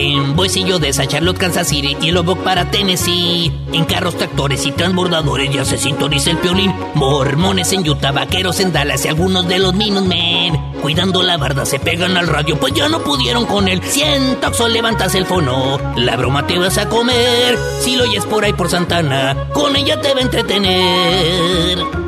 En Boisillo de Charlotte, Kansas City y Lubbock para Tennessee. En carros, tractores y transbordadores ya se sintoniza el piolín. Mormones en Utah, vaqueros en Dallas y algunos de los Minutemen. Cuidando la barda se pegan al radio, pues ya no pudieron con él. Siento que levantas el fono. La broma te vas a comer. Si lo oyes por ahí por Santana, con ella te va a entretener.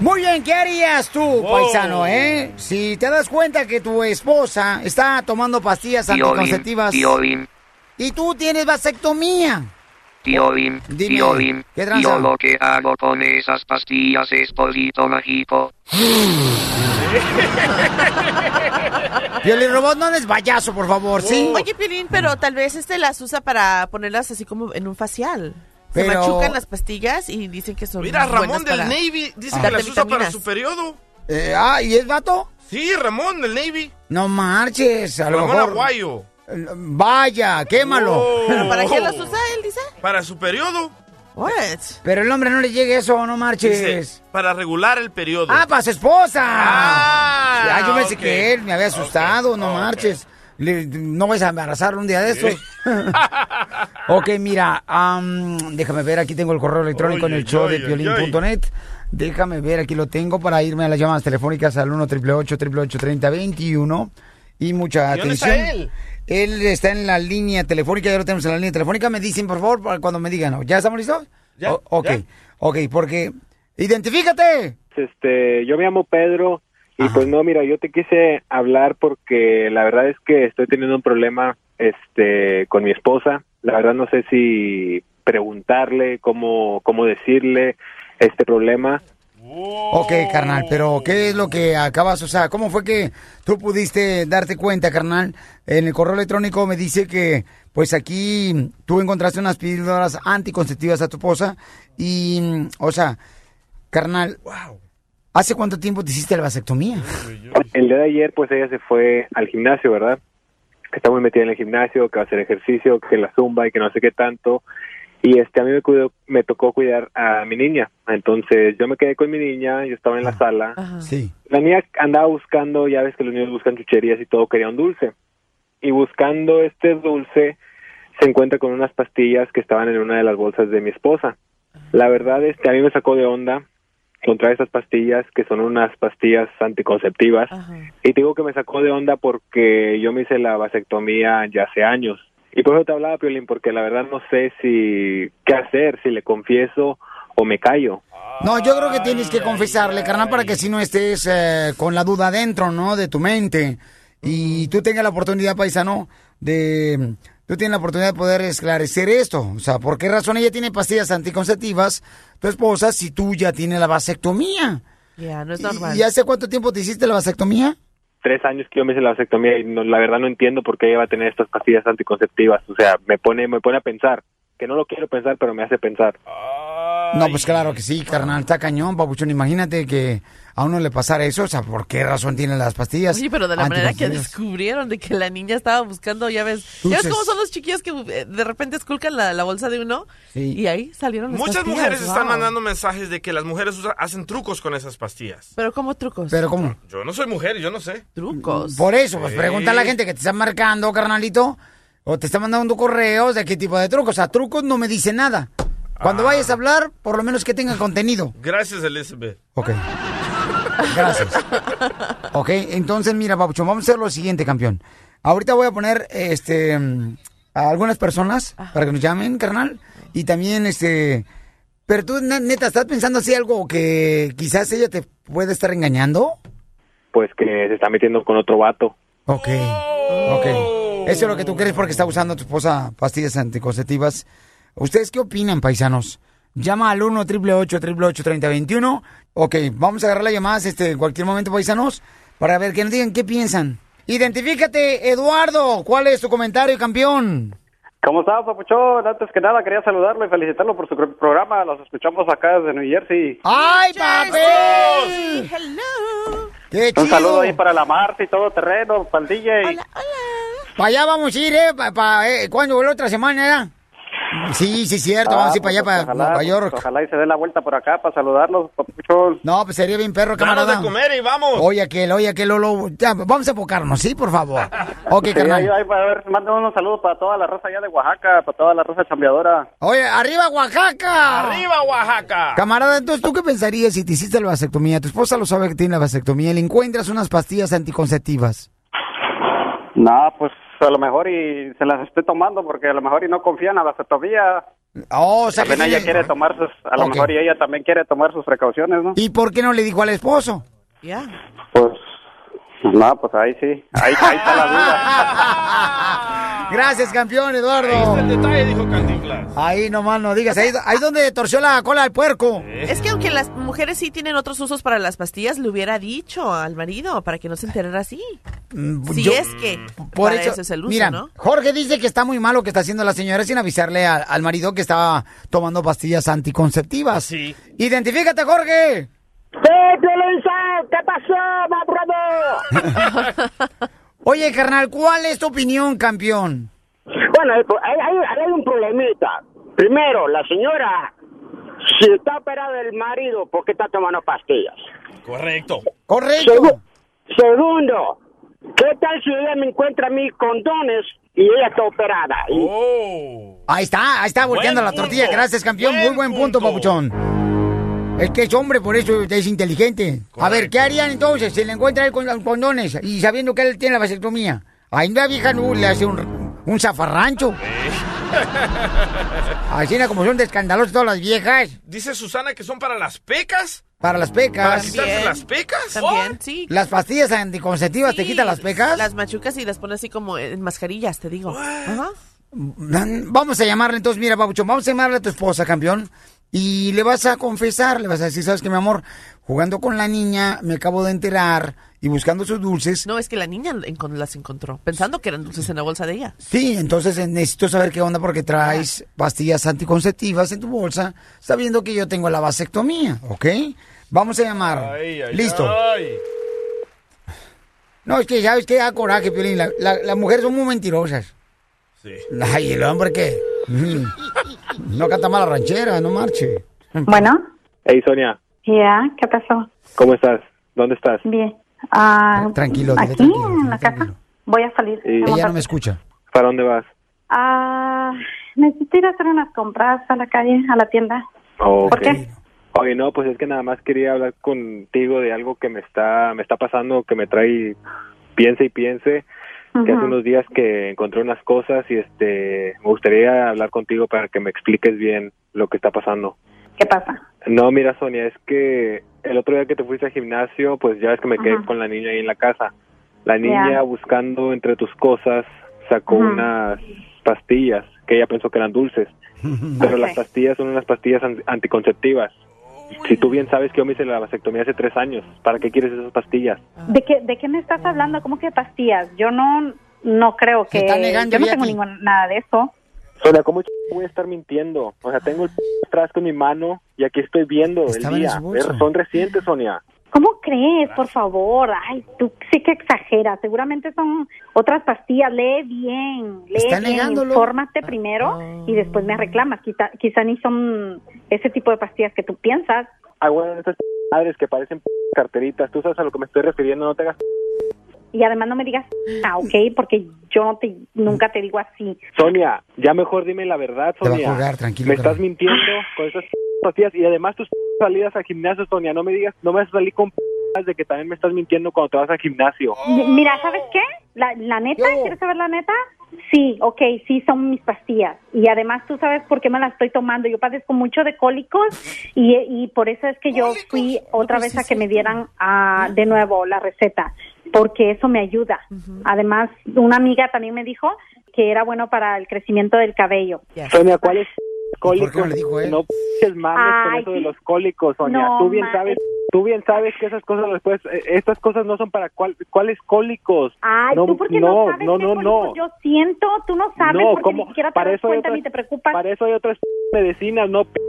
Muy bien, ¿qué harías tú, paisano, eh? Si te das cuenta que tu esposa está tomando pastillas anticonceptivas Piolín, y tú tienes vasectomía. Piolín, Dime, Piolín, ¿qué tranza? yo lo que hago con esas pastillas es polvito mágico. Piolín Robot, no eres payaso, por favor, ¿sí? Oye, Piolín, pero tal vez este las usa para ponerlas así como en un facial. Se Pero- machucan las pastillas y dicen que son Mira, buenas Ramón del para Navy dice que las usa para su periodo. Eh, ah, ¿y es vato? Sí, Ramón del Navy. No marches, a lo Ramón mejor. Aguayo. Vaya, quémalo. Oh. ¿Pero para qué las usa él, dice? Para su periodo. What? Pero el hombre no le llegue eso, no marches. Dice, para regular el periodo. Ah, para su esposa. Ah, Ya, yo pensé ok. que él me había asustado, no marches. Le- no vais a embarazarlo un día de estos. ok, mira, am, déjame ver, aquí tengo el correo electrónico en el show de piolín.net. Déjame ver, aquí lo tengo para irme a las llamadas telefónicas al 1 888 3021 Y mucha ¿Y dónde atención. está él? Él está en la línea telefónica, ya lo tenemos en la línea telefónica. Me dicen, por favor, cuando me digan. ¿ya estamos listos? Ya, O- ok, ya. ok, porque... ¡Identifícate! Este, yo me llamo Pedro y pues no, mira, yo te quise hablar porque la verdad es que estoy teniendo un problema este con mi esposa. La verdad no sé si preguntarle cómo cómo decirle este problema. Ok, carnal, pero ¿qué es lo que acabas? O sea, ¿cómo fue que tú pudiste darte cuenta, carnal? En el correo electrónico me dice que, pues aquí tú encontraste unas píldoras anticonceptivas a tu esposa y, o sea, carnal, ¿hace cuánto tiempo te hiciste la vasectomía? El día de ayer pues ella se fue al gimnasio, ¿verdad? Que está muy metida en el gimnasio, que va a hacer ejercicio, que la zumba y que no sé qué tanto. Y este a mí me cuidó, me tocó cuidar a mi niña. Entonces yo me quedé con mi niña, yo estaba en la sala. Sí. La niña andaba buscando, ya ves que los niños buscan chucherías y todo, quería un dulce. Y buscando este dulce, se encuentra con unas pastillas que estaban en una de las bolsas de mi esposa. La verdad, este, a mí me sacó de onda encontrar esas pastillas, que son unas pastillas anticonceptivas. Y te digo que me sacó de onda porque yo me hice la vasectomía ya hace años. Y por eso te hablaba, Piolín, porque la verdad no sé si qué hacer, si le confieso o me callo. No, yo creo que tienes que confesarle, carnal, para que si no estés eh, con la duda dentro, ¿no? De tu mente. Y tú tengas la oportunidad, paisano, de... Tú tienes la oportunidad de poder esclarecer esto. O sea, ¿por qué razón ella tiene pastillas anticonceptivas, tu esposa, si tú ya tienes la vasectomía? Ya, no es ¿Y, normal. y hace cuánto tiempo te hiciste la vasectomía? tres años que yo me hice la vasectomía y no, la verdad no entiendo por qué ella va a tener estas pastillas anticonceptivas. O sea, me pone, me pone a pensar, que no lo quiero pensar, pero me hace pensar. No, pues claro que sí, carnal, está cañón, papuchón. Imagínate que a uno le pasara eso, o sea, ¿por qué razón tienen las pastillas? Sí, pero de la manera que descubrieron de que la niña estaba buscando, ya ves, ya ves cómo son los chiquillos que eh, de repente esculcan la, la bolsa de uno Sí. y ahí salieron las Muchas pastillas, mujeres están mandando mensajes de que las mujeres usa- hacen trucos con esas pastillas. Pero como trucos. Pero ¿cómo? Yo no soy mujer, yo no sé. Trucos. Por eso, pues Sí. pregunta a la gente que te está marcando, carnalito, o te está mandando correos de qué tipo de trucos. O sea, trucos no me dice nada. Cuando vayas a hablar, por lo menos que tenga contenido. Gracias, Elizabeth. Ok. Gracias. Ok, entonces mira, Papuchón, vamos a hacer lo siguiente, campeón. Ahorita voy a poner este a algunas personas para que nos llamen, carnal. Y también, este. Pero tú, ne- neta, ¿estás pensando así algo que quizás ella te puede estar engañando? Pues que se está metiendo con otro vato. Ok. Ok. Eso es lo que tú crees porque está usando a tu esposa pastillas anticonceptivas. ¿Ustedes qué opinan, paisanos? Llama al 1 888 3021 Ok, vamos a agarrar las llamadas este, en cualquier momento, paisanos, para ver que nos digan qué piensan. Identifícate, Eduardo. ¿Cuál es tu comentario, campeón? ¿Cómo estás, Papuchón? Antes que nada, quería saludarlo y felicitarlo por su pro- programa. Los escuchamos acá desde New Jersey. ¡Ay, papi! Hello. ¡Qué Un saludo ahí para la Marta y todo terreno, para el DJ. Para allá vamos a ir, ¿eh? Pa, pa- eh, ¿Cuándo? ¿La otra semana, ya? Sí, sí, cierto. Vamos a ir para allá, pues, para ojalá, Nueva York. Ojalá y se dé la vuelta por acá para saludarlos, Papuchón. No, pues sería bien perro, camarada. de comer y vamos. Oye, aquel, oye, aquel, Lolo. Ya, vamos a enfocarnos, ¿sí? Por favor. Ok, Sí, ahí, carnal. ahí, a ver, manden unos saludos para toda la raza allá de Oaxaca, para toda la raza chambeadora. Oye, arriba, Oaxaca. ¡Arriba, Oaxaca! Camarada, entonces, ¿tú qué pensarías si te hiciste la vasectomía? Tu esposa lo sabe que tiene la vasectomía y le encuentras unas pastillas anticonceptivas. No, pues a lo mejor y se las esté tomando porque a lo mejor y no confía en la vasectomía. Oh, o sea, que También ella tiene- quiere tomar sus, a lo Ok. mejor y ella también quiere tomar sus precauciones, ¿no? ¿Y por qué no le dijo al esposo? Ya. Pues, no, pues ahí sí, ahí, ahí está la duda. Gracias, campeón, Ahí está el Eduardo. detalle, dijo Cantinflas. Ahí nomás no digas, ahí, ahí donde torció la cola al puerco. Es que aunque las mujeres sí tienen otros usos para las pastillas, le hubiera dicho al marido para que no se enterara así. Mm, Si yo- es que Por para eso, eso, es el uso, mira, ¿no? Jorge dice que está muy mal lo que está haciendo la señora sin avisarle a- al marido que estaba tomando pastillas anticonceptivas. Sí. Identifícate, Jorge. ¿Qué pasó, brother? Oye, carnal, ¿cuál es tu opinión, campeón? Bueno, hay, hay, hay un problemita. Primero, la señora, si está operada el marido, ¿por qué está tomando pastillas? Correcto. Correcto. Segu- segundo, ¿qué tal si ella me encuentra a mí condones y ella está operada? Y- Oh. Ahí está, ahí está volteando Buen la tortilla. Gracias, campeón. Buen Muy buen punto, punto. papuchón. Es que es hombre, por eso es inteligente. A ver, ¿qué harían entonces si le encuentra él con los condones y sabiendo que él tiene la vasectomía? Ahí la vieja no le hace un, un zafarrancho. Así era como son de escandalosas todas las viejas. Dice Susana que son para las pecas. Para las ¿Para pecas. quitarse las pecas? También, sí. Las pastillas anticonceptivas te quitan las pecas. Las machucas y las pones así como en mascarillas, te digo. Ajá. Vamos a llamarle entonces, mira, Pabuchón, vamos a llamarle a tu esposa, campeón. Y le vas a confesar, le vas a decir, sabes que mi amor, jugando con la niña, me acabo de enterar y buscando sus dulces. No, es que la niña las encontró, pensando que eran dulces en la bolsa de ella. Sí, entonces eh, necesito saber qué onda porque traes pastillas anticonceptivas en tu bolsa, sabiendo que yo tengo la vasectomía, ¿ok? Vamos a llamar. Ay, ay, Listo. ay. No, es que sabes que da coraje, Piolín. La- la- las mujeres son muy mentirosas. Sí. Ay, el hombre que... No canta mala ranchera, no marche. Bueno, Hey, Sonia, ya, ¿qué pasó? ¿cómo estás? ¿Dónde estás? Bien. Ah, Tranquilo, dile aquí tranquilo, en la casa. tranquilo. Voy a salir. Sí. Ella no me escucha. ¿Para dónde vas? Ah, necesito ir a hacer unas compras a la calle, a la tienda. ¿Por qué? Oye, no, pues es que nada más quería hablar contigo de algo que me está, me está pasando, que me trae piense y piense, que hace unos días que encontré unas cosas y este, me gustaría hablar contigo para que me expliques bien lo que está pasando. ¿Qué pasa? No, mira, Sonia, es que el otro día que te fuiste al gimnasio, pues ya ves que me quedé con la niña ahí en la casa. La niña buscando entre tus cosas sacó unas pastillas que ella pensó que eran dulces, pero las pastillas son unas pastillas an- anticonceptivas. Si tú bien sabes que yo me hice la vasectomía hace tres años, ¿para qué quieres esas pastillas? ¿De qué, ¿De qué me estás hablando? ¿Cómo que pastillas? Yo no, no creo que... yo no tengo ningún, nada de eso. Sonia, ¿cómo voy a estar mintiendo? O sea, tengo el frasco en mi mano y aquí estoy viendo Estaba el día. Son recientes, Sonia. ¿Cómo crees? Por favor. Ay, tú sí que exageras. Seguramente son otras pastillas. Lee bien. Lee Está bien. negándolo. Infórmate primero y después me reclamas. Quizá, quizá ni son ese tipo de pastillas que tú piensas. Ah, bueno, esas madres que parecen carteritas. Tú sabes a lo que me estoy refiriendo, no te hagas... Y además no me digas, ah, ok, porque yo no te, nunca te digo así. Sonia, ya mejor dime la verdad, Te va a Sonia. colgar, tranquilo, Me estás mintiendo con esas pastillas y además tus salidas al gimnasio, Sonia. No me digas, no me vas a salir con de que también me estás mintiendo cuando te vas al gimnasio. Mira, ¿sabes qué? La, la neta, ¿quieres saber la neta? Sí, ok, sí, son mis pastillas. Y además tú sabes por qué me las estoy tomando. Yo padezco mucho de cólicos y, y por eso es que yo fui otra vez a que me dieran ah, de nuevo la receta, porque eso me ayuda. Además, una amiga también me dijo que era bueno para el crecimiento del cabello. Sonia, ¿cuál es ¿Por qué cólicos? no le dijo él? No p***es mames con eso de los cólicos, Sonia. No, tú bien ma- sabes, tú bien sabes que esas cosas después, eh, estas cosas no son para cuál, cuáles cólicos. Ay, no, tú porque no, no, sabes no, qué no, cólicos no. yo siento, tú no sabes No, porque ¿cómo? ni siquiera te Para das eso hay cuenta otras- ni te preocupas. Para eso hay otras medicinas, no p-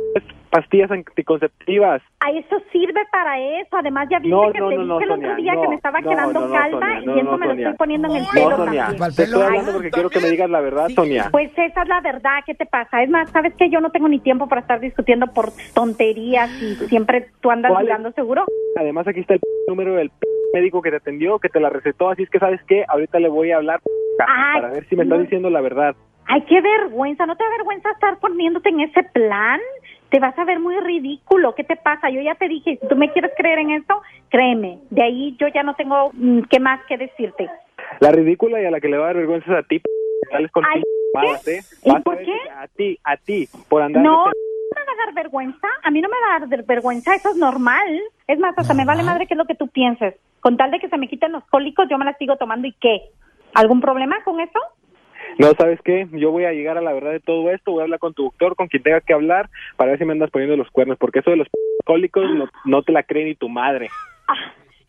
pastillas anticonceptivas. A eso sirve para eso. Además, ya viste No, que no, te no, no, dije el Sonia, otro día que no, me estaba no, quedando no, no, calva Sonia, y no, eso no, me lo estoy poniendo en el No, pelo Sonia, también. te estoy hablando porque quiero que me digas la verdad, Sonia. Pues esa es la verdad. ¿Qué te pasa? Es más, sabes que yo no tengo ni tiempo para estar discutiendo por tonterías y siempre tú andas dudando seguro. Además, aquí está el número del médico que te atendió, que te la recetó, así es que sabes qué, ahorita le voy a hablar Ay, para ver si me está no. diciendo la verdad. Ay, qué vergüenza. ¿No te da vergüenza estar poniéndote en ese plan? Te vas a ver muy ridículo. ¿Qué te pasa? Yo ya te dije, si tú me quieres creer en esto, créeme. De ahí yo ya no tengo mm, qué más que decirte. La ridícula y a la que le va a dar vergüenza es a ti, sales con Ay, ¿eh? ¿Y por qué? A ti, a ti, por andar... No, de- no me va a dar vergüenza. A mí no me va a dar vergüenza. Eso es normal. Es más, hasta me vale madre qué es lo que tú pienses. Con tal de que se me quiten los cólicos, yo me las sigo tomando y qué. ¿Algún problema con eso? No, ¿sabes qué? Yo voy a llegar a la verdad de todo esto, voy a hablar con tu doctor, con quien tenga que hablar, para ver si me andas poniendo los cuernos, porque eso de los cólicos no, no te la cree ni tu madre.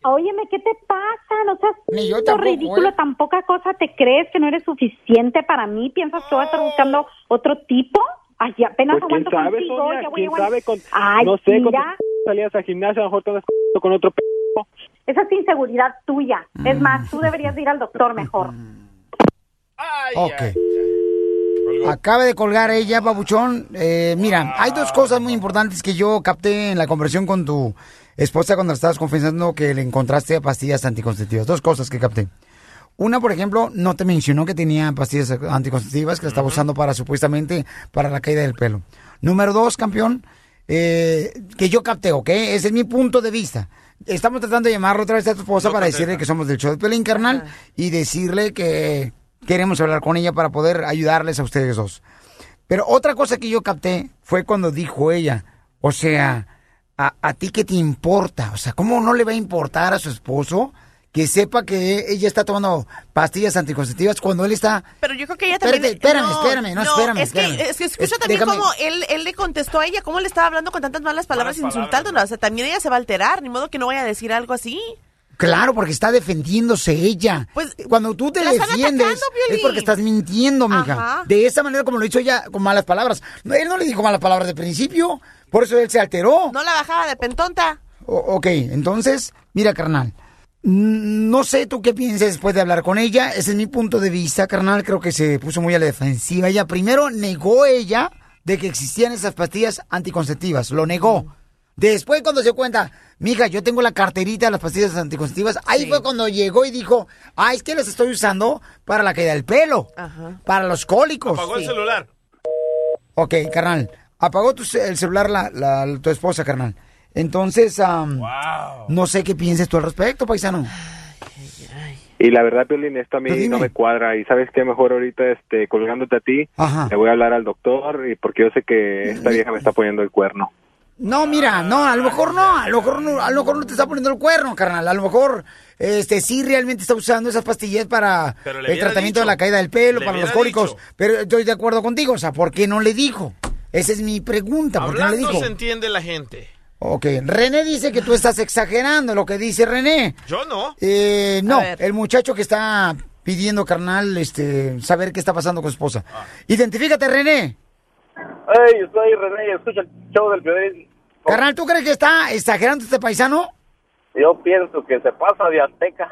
Óyeme, ¿qué te pasa? No seas Ni yo tan tampoco, ridículo, ¿eh? tan poca cosa te crees que no eres suficiente para mí. ¿Piensas que voy a estar buscando otro tipo? Ay, apenas Pues quién aguanto sabe, contigo. Sonia, ya voy a quién sabe, con, Ay, no sé, con salidas al gimnasio, a lo mejor te andas con otro p... esa es inseguridad tuya. Es más, tú deberías de ir al doctor mejor. Ok. Acaba de colgar ella, babuchón. Eh, mira, hay dos cosas muy importantes que yo capté en la conversación con tu esposa cuando estabas confesando que le encontraste pastillas anticonceptivas. Dos cosas que capté. Una, por ejemplo, no te mencionó que tenía pastillas anticonceptivas que la estaba usando para supuestamente para la caída del pelo. Número dos, campeón, eh, que yo capté, ¿ok? Ese es mi punto de vista. Estamos tratando de llamarlo otra vez a tu esposa para decirle que somos del show de Pelín Carnal y decirle que queremos hablar con ella para poder ayudarles a ustedes dos. Pero otra cosa que yo capté fue cuando dijo ella, o sea, a, a ti qué te importa, o sea, ¿cómo no le va a importar a su esposo que sepa que ella está tomando pastillas anticonceptivas cuando él está... Pero yo creo que ella también... Espérate, espérame, espérame, no, espérame, Es que, espérame. es que escucha Es- también déjame- cómo él, él le contestó a ella, cómo le estaba hablando con tantas malas palabras, insultándola. O sea, también ella se va a alterar, ni modo que no vaya a decir algo así. Claro, porque está defendiéndose ella. Pues, Cuando tú te defiendes, atacando, es porque estás mintiendo, mija. Ajá. De esa manera como lo hizo ella, con malas palabras. No, él no le dijo malas palabras de principio, por eso él se alteró. No la bajaba de pentonta. O- ok, entonces, mira, carnal. No sé tú qué piensas después de hablar con ella. Ese es mi punto de vista, carnal. Creo que se puso muy a la defensiva. Ella primero negó ella de que existían esas pastillas anticonceptivas. Lo negó. Después cuando se cuenta, mija, yo tengo la carterita de las pastillas anticonceptivas, ahí fue cuando llegó y dijo, ah, es que las estoy usando para la caída del pelo, para los cólicos. Apagó el celular. Ok, carnal. Apagó tu el celular la, la- tu esposa, carnal. Entonces, am, no sé qué pienses tú al respecto, paisano. Y la verdad, Piolín, esto a mí no me cuadra. Y sabes qué, mejor ahorita, este, colgándote a ti, Ajá. le voy a hablar al doctor y porque yo sé que esta vieja me está poniendo el cuerno. No, mira, no, a lo mejor no, a lo mejor no, a lo mejor no te está poniendo el cuerno, carnal. A lo mejor, este, sí realmente está usando esas pastillas para el tratamiento dicho. de la caída del pelo, para los cólicos. dicho. Pero estoy de acuerdo contigo, o sea, ¿por qué no le dijo? Esa es mi pregunta, ¿por qué no le dijo? se entiende la gente. Ok, René dice que tú estás exagerando lo que dice René. Yo no. Eh, no, el muchacho que está pidiendo, carnal, este, saber qué está pasando con su esposa. Identifícate, René. Hey, yo soy René y escucho el show del Piolín. Carnal, ¿tú crees que está exagerando este paisano? Yo pienso que se pasa de azteca.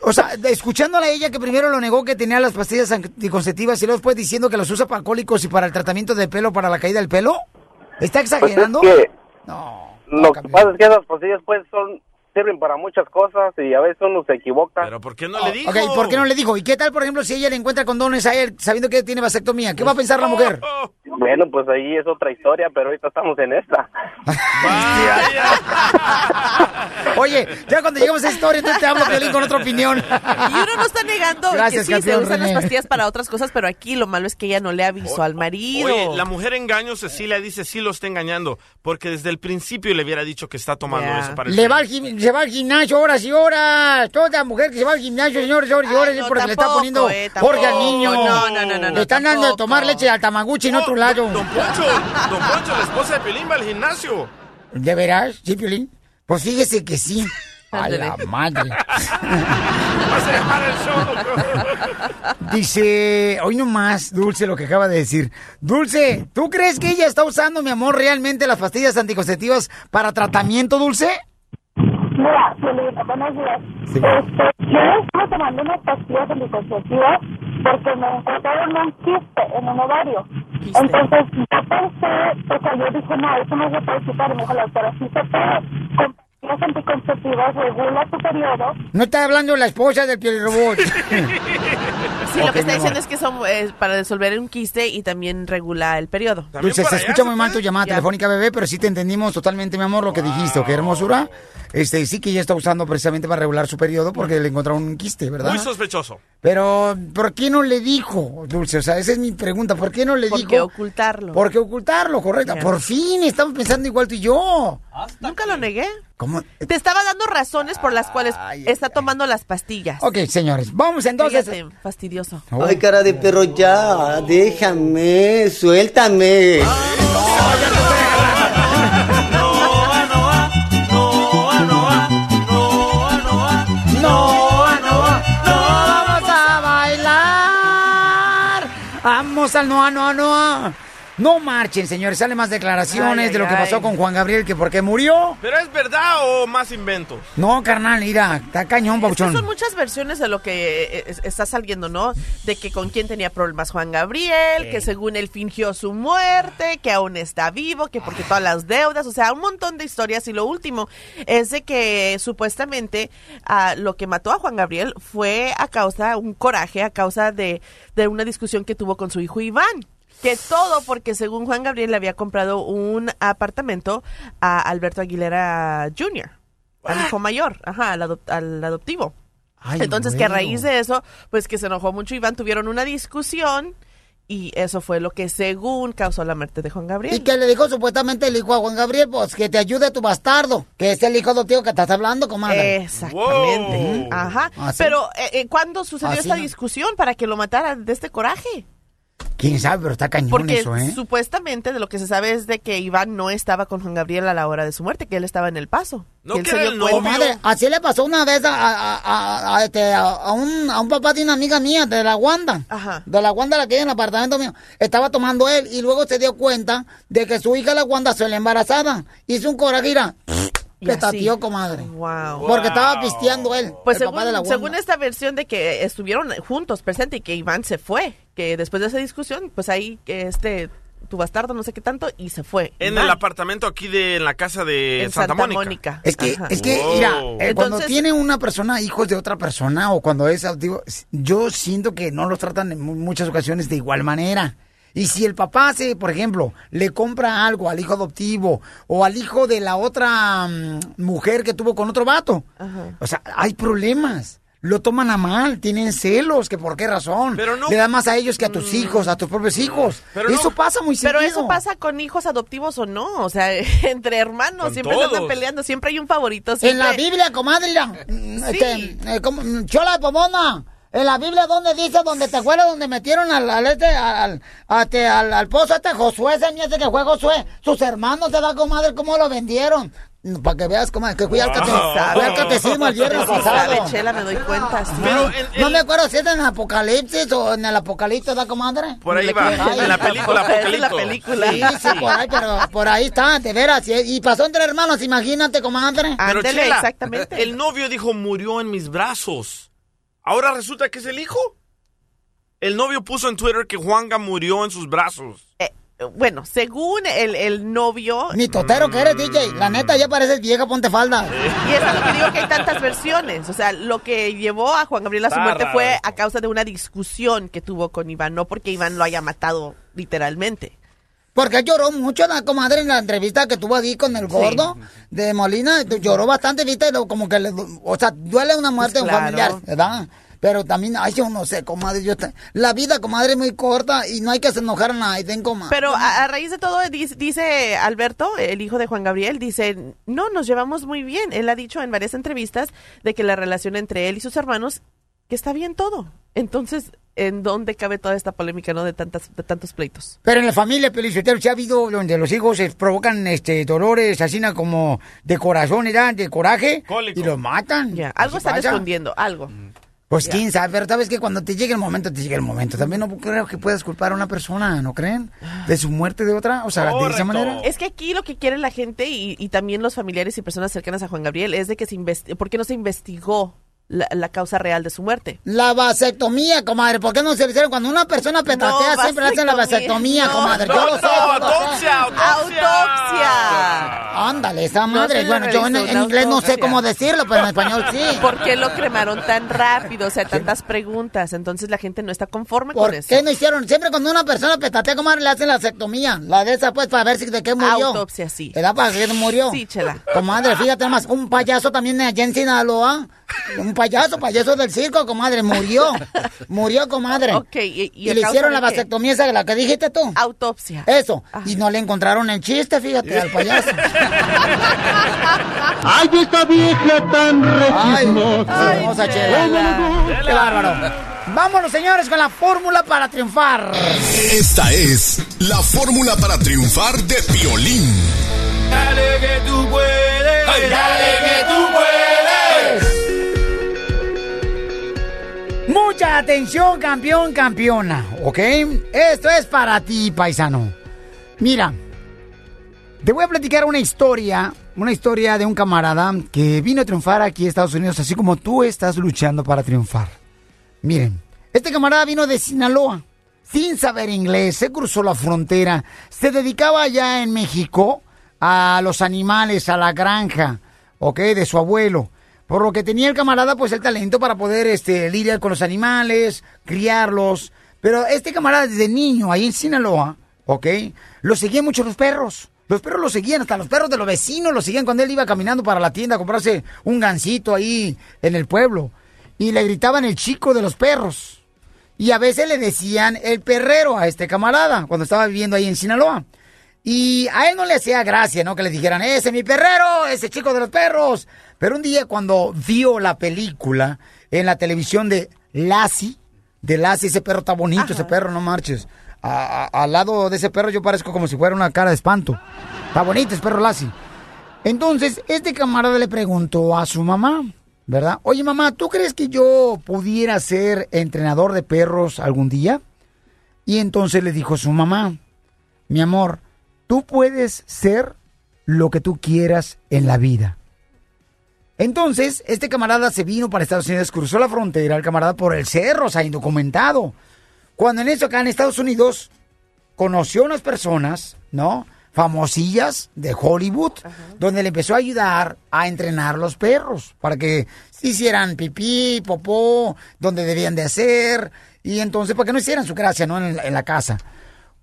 O sea, escuchándole a ella que primero lo negó que tenía las pastillas anticonceptivas y luego después diciendo que los usa para cólicos y para el tratamiento de pelo, para la caída del pelo. ¿Está exagerando? Pues es que No. Lo que pasa es que esas pastillas pues son sirven para muchas cosas y a veces uno se equivoca. Pero ¿por qué no Oh, Ok, ¿y ¿por qué no le dijo? ¿Y qué tal, por ejemplo, si ella le encuentra condones a él sabiendo que tiene vasectomía? ¿Qué va a pensar la mujer? Bueno, pues ahí es otra historia, pero ahorita estamos en esta. Oye, ya cuando llegamos a esa historia, entonces te hablo, Piolín, con otra opinión. Y uno no está negando Gracias, que sí se usan las pastillas para otras cosas, pero aquí lo malo es que ella no le avisó al marido. Oye, la mujer engaño, Cecilia dice sí lo está engañando, porque desde el principio le hubiera dicho que está tomando eso para el Le va al gim- se va al gimnasio horas y horas. Toda mujer que se va al gimnasio, señores, horas y horas, es porque le está poniendo eh, Jorge al niño. No, no, no, no, Le están dando de tomar leche al tamaguchi en otro lado. Don Poncho, Don Poncho, la esposa de Pelín va al gimnasio. ¿De veras? ¿Sí, Piolín? Pues fíjese que sí. A la madre. Vas a llamar el show. Dice, hoy nomás, Dulce, lo que acaba de decir. Dulce, ¿tú crees que ella está usando, mi amor, realmente las pastillas anticonceptivas para tratamiento, Dulce? Mira, buenos días. Este, yo estaba tomando unas pastillas anticonceptivas porque me encontraron un quiste en un ovario. Entonces, yo pensé, o sea, yo dije, no, eso no se puede quitar. Y me dijo la doctora, sí se puede. Pastillas anticonceptivas regula tu periodo. No está hablando la esposa del Piolirobot. Sí, lo que está diciendo es que son eh, para resolver un quiste y también regula el periodo. Dulce, se escucha muy mal tu llamada telefónica, bebé, pero sí te entendimos totalmente, mi amor, lo que dijiste, ¿ok, hermosura? Este, sí que ella está usando precisamente para regular su periodo porque le encontraron un quiste, ¿verdad? Muy sospechoso. Pero, ¿por qué no le dijo, Dulce? O sea, esa es mi pregunta. ¿Por qué no le ¿Por dijo? qué ocultarlo? ¿Por qué ocultarlo? Correcto. Por fin, estamos pensando igual tú y yo. Nunca lo negué. ¿Cómo? Te estaba dando razones por las cuales está tomando las pastillas. Ok, señores, vamos entonces. Fíjate, fastidioso. Ay, cara de perro, ya, déjame, suéltame. No, no, no vamos a bailar. Vamos al no, no, no. No marchen, señores. Salen más declaraciones Ay, ay, de lo que ay. pasó con Juan Gabriel, que por qué murió. ¿Pero es verdad o más inventos? No, carnal, mira, está cañón, Es que Pauchón. son muchas versiones de lo que eh, es- está saliendo, ¿no? De que con quién tenía problemas Juan Gabriel, que según él fingió su muerte, que aún está vivo, que porque todas las deudas, o sea, un montón de historias. Y lo último es de que supuestamente ah, lo que mató a Juan Gabriel fue a causa, un coraje, a causa de, de una discusión que tuvo con su hijo Iván. Que todo porque según Juan Gabriel le había comprado un apartamento a Alberto Aguilera Jr., al hijo mayor, ajá, al, adop- al adoptivo. Ay, Entonces que a raíz de eso, pues que se enojó mucho Iván, tuvieron una discusión y eso fue lo que según causó la muerte de Juan Gabriel. Y que le dijo supuestamente el hijo a Juan Gabriel, pues que te ayude tu bastardo, que es el hijo adoptivo que estás hablando, comadre. Exactamente. Ajá. ¿Ah? Pero, eh, eh, ¿cuándo sucedió ¿Ah, esta discusión para que lo matara de este coraje? Quién sabe, pero está cañón Porque eso, ¿eh? supuestamente de lo que se sabe es de que Iván no estaba con Juan Gabriel a la hora de su muerte, que él estaba en el paso. que él se dio cuenta- Comadre, así le pasó una vez a, a- a- a- este, a- a un, a un papá de una amiga mía, de la Wanda. De la Wanda, la que hay en el apartamento mío. Estaba tomando él y luego se dio cuenta de que su hija, la Wanda, se le embarazada. Hizo un coraje, que tateó, comadre. Wow. Porque estaba pisteando él, Pues el papá de la según, esta versión de que estuvieron juntos, presente, y que Iván se fue, que después de esa discusión, pues ahí que este, tu bastardo, no sé qué tanto, y se fue. En Iván. el apartamento aquí de en la casa de En Santa, Santa Mónica. Mónica. Es que, Ajá. es que, Wow. mira, eh, cuando tiene una persona hijos de otra persona o cuando es adoptivo, yo siento que no los tratan en mu- muchas ocasiones de igual manera. Y si el papá hace, por ejemplo, le compra algo al hijo adoptivo o al hijo de la otra mm, mujer que tuvo con otro vato, o sea, hay problemas. Lo toman a mal, tienen celos, que por qué razón. Pero no- Le da más a ellos que a tus hijos, a tus propios hijos. eso pasa muy seguido. Pero eso pasa con hijos adoptivos o no, o sea, entre hermanos Con siempre se andan peleando, siempre hay un favorito. En la Biblia, comadre, mm, este, eh, como, mm, chola de pomona. En la Biblia, ¿dónde dice? Donde te acuerdas, donde metieron al, al, este, al, a te- al, al pozo este Josué, ese niño ese que fue Josué. Sus hermanos te da comadre, cómo lo vendieron. Para que veas, comadre, que fui al, cate- Wow. fui al catecismo el viernes pasado. Chela, me doy cuenta. sí. Ay, no me acuerdo si es en el Apocalipsis o en el Apocalipsis, ¿da comadre? Por ahí va, Ay, en la película Es la película. Sí, sí, por ahí, pero por ahí está, de veras. Y, y pasó entre hermanos, imagínate, comadre. Pero Chela, exactamente. el novio dijo murió en mis brazos. Ahora resulta que es el hijo. El novio puso en Twitter que Juanga murió en sus brazos. Eh, bueno, según el, el novio, Ni totero que eres, DJ. La neta, ya pareces vieja, ponte falda. y es a lo que digo que hay tantas versiones. O sea, lo que llevó a Juan Gabriel a su muerte fue a causa de una discusión que tuvo con Iván, no porque Iván lo haya matado literalmente. Porque lloró mucho, la comadre, en la entrevista que tuvo aquí con el gordo de Molina. Lloró bastante, viste, como que le, o sea, duele una muerte Pues de un claro. familiar, ¿verdad? Pero también, ay, yo no sé, comadre, yo te- la vida, comadre, es muy corta y no hay que enojar a nadie, comadre. Pero a, a raíz de todo, dice, dice Alberto, el hijo de Juan Gabriel, dice, no, nos llevamos muy bien. Él ha dicho en varias entrevistas de que la relación entre él y sus hermanos, que está bien todo. Entonces, ¿en dónde cabe toda esta polémica, no? De, tantas, de tantos pleitos. Pero en la familia, Pelicotero, sí ha habido donde los hijos se provocan este dolores así como de corazón, ¿verdad? de coraje, y los matan. Ya, algo están pasa. escondiendo, algo. Pues Ya. quién sabe, pero sabes que cuando te llegue el momento, te llega el momento. También no creo que puedas culpar a una persona, ¿no creen? De su muerte de otra, o sea, de esa manera. Es que aquí lo que quiere la gente y, y también los familiares y personas cercanas a Juan Gabriel es de que se investigue, ¿por qué no se investigó la, la causa real de su muerte? La vasectomía, comadre. ¿Por qué no se le hicieron? Cuando una persona petatea, No, siempre le hacen la vasectomía, no, comadre. no, Yo lo sé. sé. autopsia, ¡Autopsia! Ándale, esa madre. bueno, yo en, inglés no sé autopsia. cómo decirlo, pero en español sí. ¿Por qué lo cremaron tan rápido? O sea, tantas preguntas. Entonces la gente no está conforme ¿Por con eso. qué no hicieron? Siempre cuando una persona petatea, comadre, le hacen la vasectomía. La de esa, pues, para ver si de qué murió. Autopsia, sí. ¿Verdad? Para que no murió. Sí, chela. Comadre, fíjate más, un payaso también allá en Sinaloa. Un payaso, payaso del circo, comadre, murió. Murió, comadre. Ok, y, le hicieron la vasectomía esa, la que dijiste tú. Autopsia. Eso. Y no le encontraron el chiste, fíjate, al payaso. ¡Ay, esta vieja tan Ay, rechismosa! hermosa. Qué bárbaro. Vámonos, señores, con la fórmula para triunfar. Esta es la fórmula para triunfar de violín. Dale que tú puedes. Dale que tú puedes. Mucha atención, campeón, campeona, ¿ok? Esto es para ti, paisano. Mira, te voy a platicar una historia, una historia de un camarada que vino a triunfar aquí a Estados Unidos, así como tú estás luchando para triunfar. Miren, este camarada vino de Sinaloa, sin saber inglés, se cruzó la frontera, se dedicaba allá en México a los animales, a la granja, ¿ok? De su abuelo. Por lo que tenía el camarada, pues, el talento para poder este, lidiar con los animales, criarlos. Pero este camarada desde niño, ahí en Sinaloa, ¿ok? Lo seguían mucho los perros. Los perros lo seguían, hasta los perros de los vecinos lo seguían cuando él iba caminando para la tienda a comprarse un gansito ahí en el pueblo. Y le gritaban el chico de los perros. Y a veces le decían el perrero a este camarada cuando estaba viviendo ahí en Sinaloa. Y a él no le hacía gracia, ¿no? Que le dijeran, ese es mi perrero, ese chico de los perros. Pero un día cuando vio la película en la televisión de Lassie, de Lassie, ese perro está bonito, ese perro, no marches. A- a- al lado de ese perro yo parezco como si fuera una cara de espanto. Está bonito ese perro Lassie. Entonces, este camarada le preguntó a su mamá, ¿verdad? Oye, mamá, ¿tú crees que yo pudiera ser entrenador de perros algún día? Y entonces le dijo su mamá, mi amor, tú puedes ser lo que tú quieras en la vida. Entonces, este camarada se vino para Estados Unidos, cruzó la frontera, el camarada por el cerro, o sea, indocumentado. Cuando en eso acá en Estados Unidos conoció a unas personas, ¿no? Famosillas de Hollywood, donde le empezó a ayudar a entrenar los perros para que hicieran pipí, popó, donde debían de hacer, y entonces para que no hicieran su gracia, ¿no? En, la- en la casa.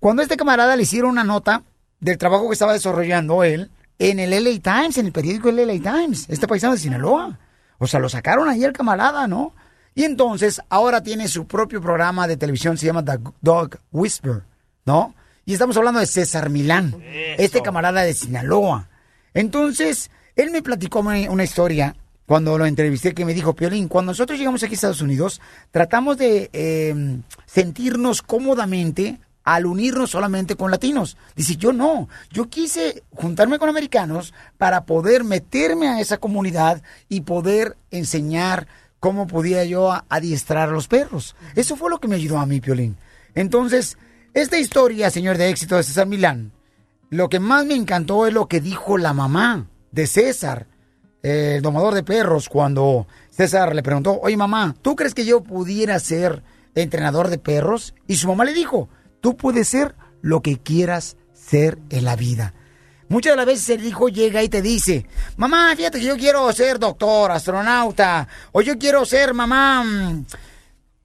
Cuando a este camarada le hicieron una nota del trabajo que estaba desarrollando él en el LA Times, en el periódico LA Times, este paisano de Sinaloa. O sea, lo sacaron ahí el camarada, ¿no? Y entonces ahora tiene su propio programa de televisión, se llama The Dog Whisper, ¿no? Y estamos hablando de César Milán, este camarada de Sinaloa. Entonces, él me platicó una una historia cuando lo entrevisté, que me dijo, Piolín, cuando nosotros llegamos aquí a Estados Unidos, tratamos de eh, sentirnos cómodamente al unirnos solamente con latinos. Dice, yo no, yo quise juntarme con americanos para poder meterme a esa comunidad y poder enseñar cómo podía yo adiestrar a los perros. Eso fue lo que me ayudó a mí, Piolín. Entonces, esta historia, señor de éxito de César Milán, lo que más me encantó es lo que dijo la mamá de César, el domador de perros, cuando César le preguntó, oye mamá, ¿tú crees que yo pudiera ser entrenador de perros? Y su mamá le dijo, tú puedes ser lo que quieras ser en la vida. Muchas de las veces el hijo llega y te dice, mamá, fíjate que yo quiero ser doctor, astronauta, o yo quiero ser mamá mm,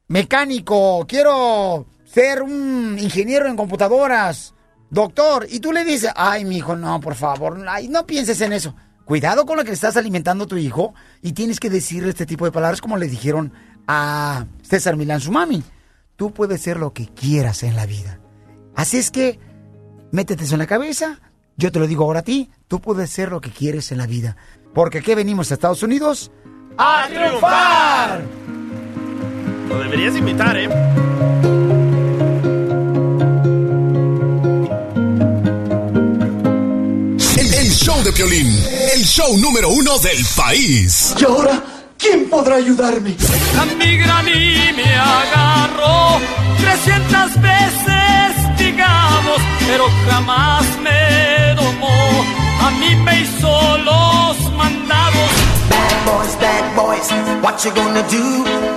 mecánico, quiero ser un ingeniero en computadoras, doctor, y tú le dices, ay, mi hijo, no, por favor, ay, no pienses en eso. Cuidado con lo que estás alimentando a tu hijo y tienes que decirle este tipo de palabras como le dijeron a César Milán, su mami. Tú puedes ser lo que quieras en la vida. Así es que, métete eso en la cabeza. Yo te lo digo ahora a ti. Tú puedes ser lo que quieres en la vida. Porque aquí venimos a Estados Unidos a triunfar. Lo deberías invitar, ¿eh? El, el show de Piolín, el show número uno del país. ¿Y ahora quién podrá ayudarme? La migra a mí me agarró 300 veces, digamos, pero jamás me domó. A mí me hizo los mandados. Bad boys, bad boys, what you gonna do?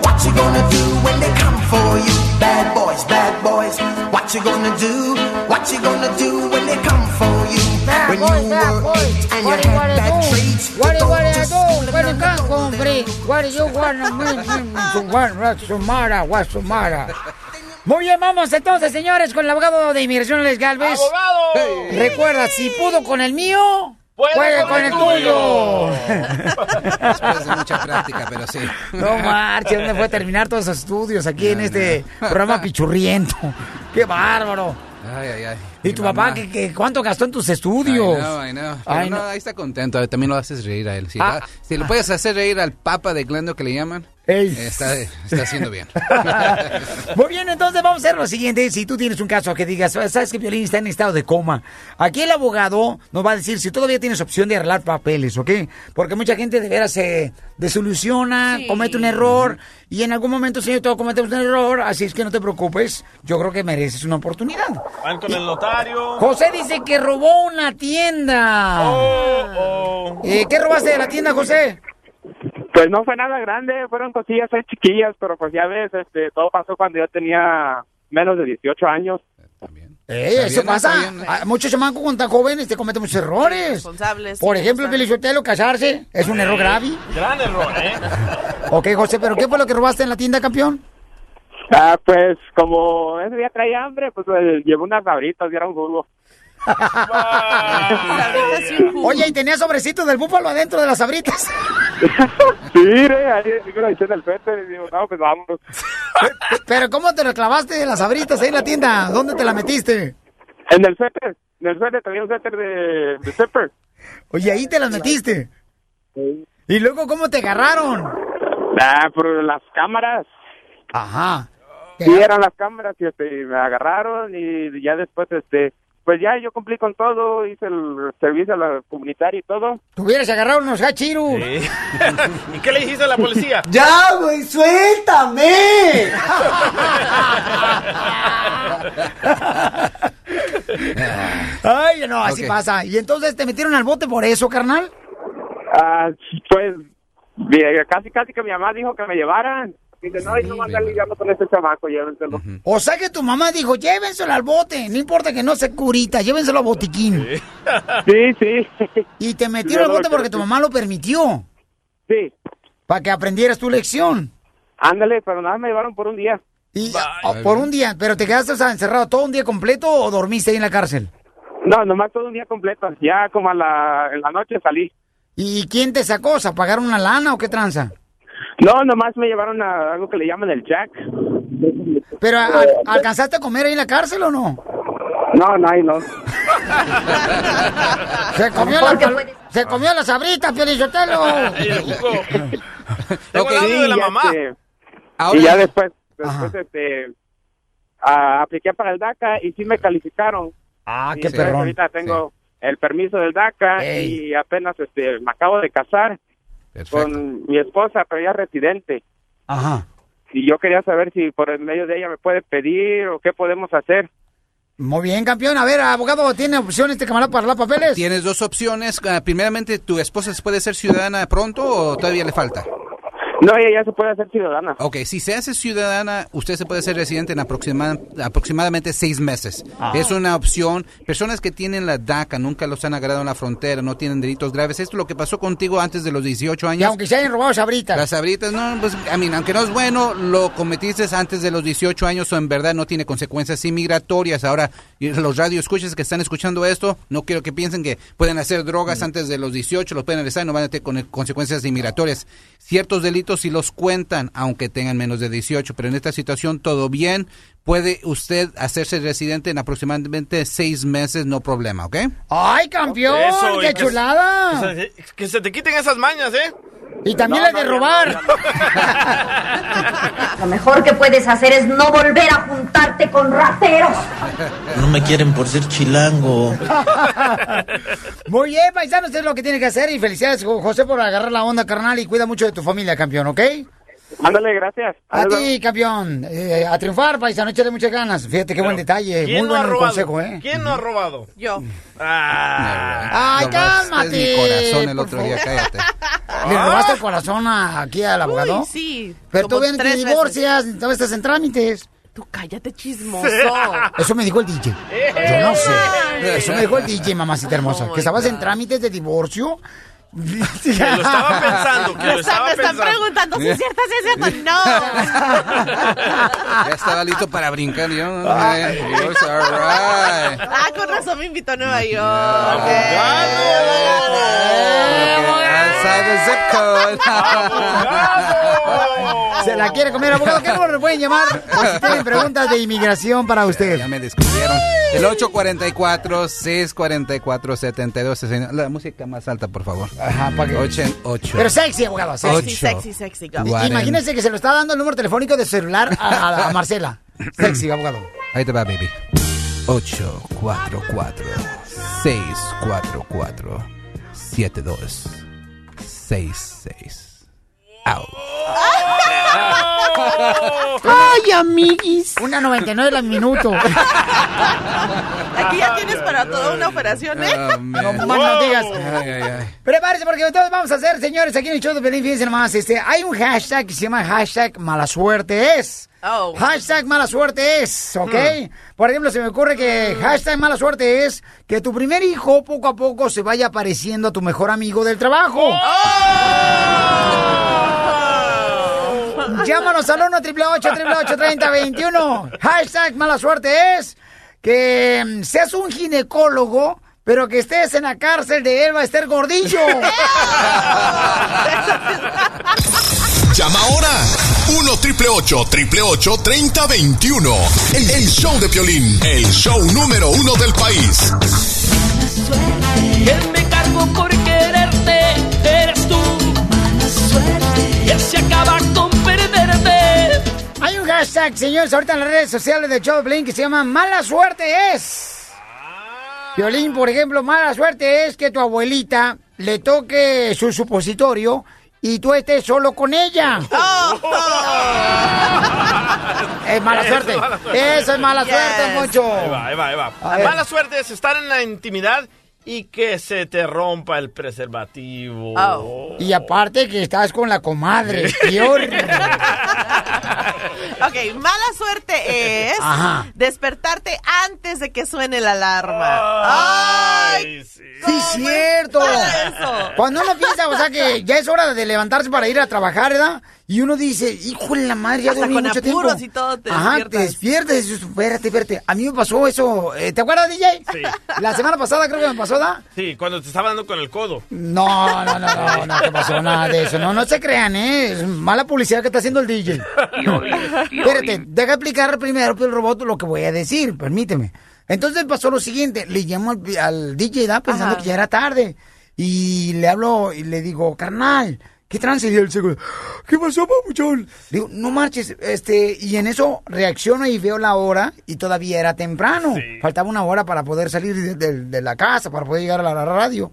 What you gonna do when they come for you? Bad boys, bad boys, what you gonna do? What you gonna do when they come for you? When you were eight and you had bad traits, What do you wanna do when you can't? What do you do? What Sumara. Muy bien, vamos entonces, señores, con el abogado de inmigración, Les Galvez. ¡Abogado! Recuerda, si pudo con el mío, Puede puede, con con el tuyo. Después de mucha práctica, pero sí. No marche, ¿dónde fue a terminar todos esos estudios aquí en este programa pichurriento? ¡Qué bárbaro! Ay, ay, ay. ¿Y tu papá qué, qué- cuánto gastó en tus estudios? Ay, no, no. Ay, Pero no, no. ahí está contento. También lo haces reír a él. Si, Ah. la- si lo puedes hacer reír al papa de Glendo que le llaman, está, está haciendo bien. Muy bien, entonces vamos a hacer lo siguiente. Si tú tienes un caso que digas, sabes que Violín está en estado de coma, aquí el abogado nos va a decir si todavía tienes opción de arreglar papeles, ¿ok? Porque mucha gente de veras se desilusiona, comete un error y en algún momento, señor, todos cometemos un error, así es que no te preocupes. Yo creo que mereces una oportunidad. Van con el notario. José dice que robó una tienda. Oh, Eh, ¿Qué robaste de la tienda, José? Pues no fue nada grande, fueron cosillas ahí chiquillas, pero pues ya ves, este, todo pasó cuando yo tenía menos de 18 años. Eh, eso bien, pasa. bien. Ah, Muchos chamacos cuando están jóvenes te cometen muchos errores. Responsables. Por ejemplo, Felizotelo, casarse es un error grave. Gran error, ¿eh? Ok, José, ¿pero qué fue lo que robaste en la tienda, campeón? Ah, pues como ese día traía hambre, pues eh, llevé unas sabritas y era un jugo. Oye, ¿y tenía sobrecitos del búfalo adentro de las abritas? Sí, mire, ahí me lo hice en el suéter y digo, no, pues vámonos. ¿Pero cómo te lo clavaste de las abritas ahí en la tienda? ¿Dónde te la metiste? En el suéter, en el suéter, traía un suéter de, de zipper. Oye, ahí te las metiste. ¿Y luego cómo te agarraron? Ah, por las cámaras. Ajá. Sí, eran las cámaras y este, me agarraron y ya después, este, pues ya yo cumplí con todo, hice el servicio a la comunitaria y todo. Te hubieras agarrado unos hachirus. ¿Y qué le dijiste a la policía? ¡Ya, güey! ¡Suéltame! Ay, no, así pasa. ¿Y entonces te metieron al bote por eso, carnal? Ah, pues casi casi que mi mamá dijo que me llevaran. Dice, no, no va a estar lidiando con este chamaco, llévenselo. O sea que tu mamá dijo, llévenselo al bote, no importa que no se curita, llévenselo a botiquín. Sí, sí. Y te metieron al bote porque tu mamá lo permitió. Sí. Para que aprendieras tu lección. Ándale, pero nada, me llevaron por un día. Y oh, por un día, pero te quedaste o sea, encerrado todo un día completo o dormiste ahí en la cárcel? No, nomás todo un día completo. Ya como a la, en la noche salí. ¿Y quién te sacó? ¿Se pagaron una lana o qué tranza? No, nomás me llevaron a algo que le llaman el jack. ¿Pero a- a- alcanzaste a comer ahí en la cárcel o no? No, no, ahí no. Se comió, las pal- Se comió las sabritas. Tengo el audio de la mamá. este, Ahora- y ya después, después este, apliqué para el DACA y sí me calificaron. Ah, Y qué perrón. Ahorita tengo el permiso del DACA Ey. y apenas este, me acabo de casar con mi esposa, pero ella es residente. Ajá. Y yo quería saber si por el medio de ella me puede pedir o qué podemos hacer. Muy bien, campeón. A ver, abogado, ¿tiene opción este camarada para los papeles? Tienes dos opciones. Ah, Primeramente, ¿tu esposa puede ser ciudadana pronto o todavía le falta? No, ella ya se puede hacer ciudadana. Ok, si se hace ciudadana, usted se puede ser residente en aproxima- aproximadamente seis meses. Ah. Es una opción. Personas que tienen la DACA, nunca los han agarrado en la frontera, no tienen delitos graves. Esto es lo que pasó contigo antes de los 18 años. Y aunque se hayan robado sabritas. Las sabritas, no, pues, a mí, aunque no es bueno, lo cometiste antes de los 18 años o en verdad no tiene consecuencias inmigratorias. Ahora, los radioescuchas que están escuchando esto, no quiero que piensen que pueden hacer drogas Mm. antes de los 18, los pueden arrestar y no van a tener con- consecuencias inmigratorias. Ciertos delitos sí los cuentan, aunque tengan menos de 18, pero en esta situación todo bien. Puede usted hacerse residente en aproximadamente seis meses, no problema, ¿ok? ¡Ay, campeón! Eso, ¡Qué que- chulada! Que se, que se te quiten esas mañas, ¿eh? Y también No, la de no, robar. Lo mejor que puedes hacer es no volver a juntarte con rateros. No me quieren por ser chilango. Muy bien, paisanos, es lo que tiene que hacer. Y felicidades, Jo- José, por agarrar la onda, carnal. Y cuida mucho de tu familia, campeón, ¿ok? Ándale, gracias. A ti, campeón. Eh, a triunfar, paisano, échale muchas ganas. Fíjate qué buen detalle. ¿Quién Muy no buen robado? consejo, ¿eh? ¿Quién no ha robado? Yo. Ah. Ay, cálmate. mi corazón el otro día, cállate. ¿Le robaste el corazón a- aquí al abogado? Uy, sí. Pero Como no te tres divorcias, todavía estás en trámites. Tú cállate, chismoso. Eso me dijo el DJ. Yo no sé. Eso me dijo el DJ, mamacita hermosa. que estabas en trámites de divorcio. Que lo estaba pensando, que Me lo estaba me están preguntando si es cierto, si es cierto. No. Ya estaba listo para brincar yo. Eh, all right. Ah, con razón me invitó a Nueva York. Outside the zip code. Se la quiere comer, abogado. ¿Qué número le pueden llamar? Por si tienen preguntas de inmigración para usted. Ya me descubrieron. El 844-644-7260. La música más alta, por favor. Ajá, para que... 88. Pero sexy, abogado. Sexy, Ocho. Sexy, sexy. Imagínense que se lo está dando el número telefónico de celular a, a- a Marcela. Sexy, abogado. Ahí te va, baby. 844-7266. Out. ¡Ay, amiguis! Una 99 al minuto. Aquí ya tienes para toda una operación, ¿eh? Oh, No más no digas. Ay, ay, ay. Prepárese porque entonces vamos a hacer, señores, aquí en el show de Pelín, fíjense nomás, este, hay un hashtag que se llama hashtag mala suerte es. Oh. Hashtag mala suerte es, ¿ok? Por ejemplo, se me ocurre que hashtag mala suerte es que tu primer hijo poco a poco se vaya pareciendo a tu mejor amigo del trabajo. Llámanos al 1 888 3021 Hashtag mala suerte es que mm, seas un ginecólogo, pero que estés en la cárcel de Elba Esther Gordillo. Llama ahora. 1 triple 888 3021. El, el show de Piolín. El show número uno del país. Que me cargo por quererte, eres tú. Mala suerte. Que se acaba con perderte. Hay un hashtag, señores, ahorita en las redes sociales de show de Piolín que se llama Mala suerte es. Violín, por ejemplo, mala suerte es que tu abuelita le toque su supositorio y tú estés solo con ella. Es mala Eso suerte. es mala suerte. Eso es mala suerte, Yes. Moncho. Ahí va, ahí va, ahí va. A ver. Mala suerte es estar en la intimidad y que se te rompa el preservativo. Oh. Y aparte que estás con la comadre. Peor. Ok, mala suerte es Ajá. despertarte antes de que suene la alarma. ¡Ay! sí. Sí, cierto. eso? Cuando uno piensa, o sea, que ya es hora de levantarse para ir a trabajar, ¿verdad? Y uno dice, hijo de la madre, ya Hasta dormí con mucho tiempo. apuros y todo te Ajá, despiertas. te dices, espérate, espérate. A mí me pasó eso. eh, ¿Te acuerdas, DJ? Sí. La semana pasada creo que me pasó, ¿da? Sí, cuando te estaba dando con el codo. No, no, no, no, no te pasó nada de eso. No, no se crean, ¿eh? Es mala publicidad que está haciendo el DJ. Espérate, deja explicar primero el robot lo que voy a decir, permíteme. Entonces pasó lo siguiente, le llamo al, al DJ, ¿da? Pensando Ajá. que ya era tarde. Y le hablo y le digo, carnal, ¿qué trance? Y él se ¿qué pasó, papuchón? Digo, no marches, este, y en eso reacciono y veo la hora y todavía era temprano. Faltaba una hora para poder salir de, de- de la casa, para poder llegar a la radio.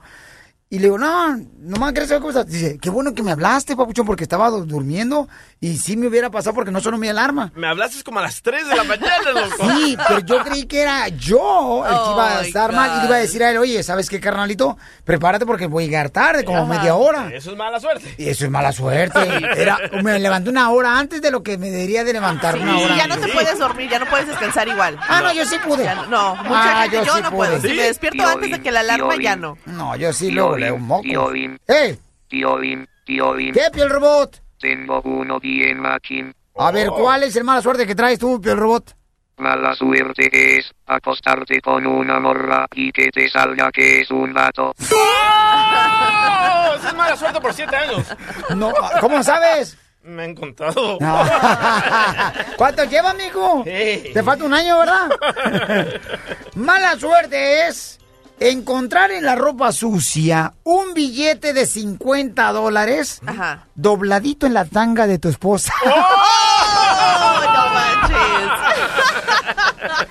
Y le digo, no, nomás querés saber cómo estás. Dice, qué bueno que me hablaste, papuchón, porque estaba du- durmiendo y sí me hubiera pasado porque no sonó mi alarma. Me hablaste como a las 3 de la mañana, loco. Sí, pero yo creí que era yo el que iba a estar mal y le iba a decir a él, oye, ¿sabes qué, carnalito? Prepárate porque voy a llegar tarde, como Ajá. media hora. Eso es mala suerte. Y eso es mala suerte. Era, me levanté una hora antes de lo que me debería de levantar Sí, una hora ya no te puedes dormir, ya no puedes descansar igual. Ah, no, yo sí pude. Ya no, no, mucha Ah, gente, yo yo, sí no pude. puedo. Si me despierto antes de que la alarma, ya no. No, yo sí luego le un moco. Tío Bim, ¡Eh! tío Bim, tío Bim. ¿Qué, piel robot? Tengo uno bien machín. A ver, ¿cuál es el mala suerte que traes tú, piel robot? Mala suerte es acostarte con una morra y que te salga que es un gato. ¡Oh! Esa es mala suerte por 7 años. No, ¿cómo sabes? Me han contado. No. ¿Cuánto lleva, mijo? Te falta un año, ¿verdad? Mala suerte es encontrar en la ropa sucia un billete de 50 dólares dobladito en la tanga de tu esposa. ¡Oh, no manches!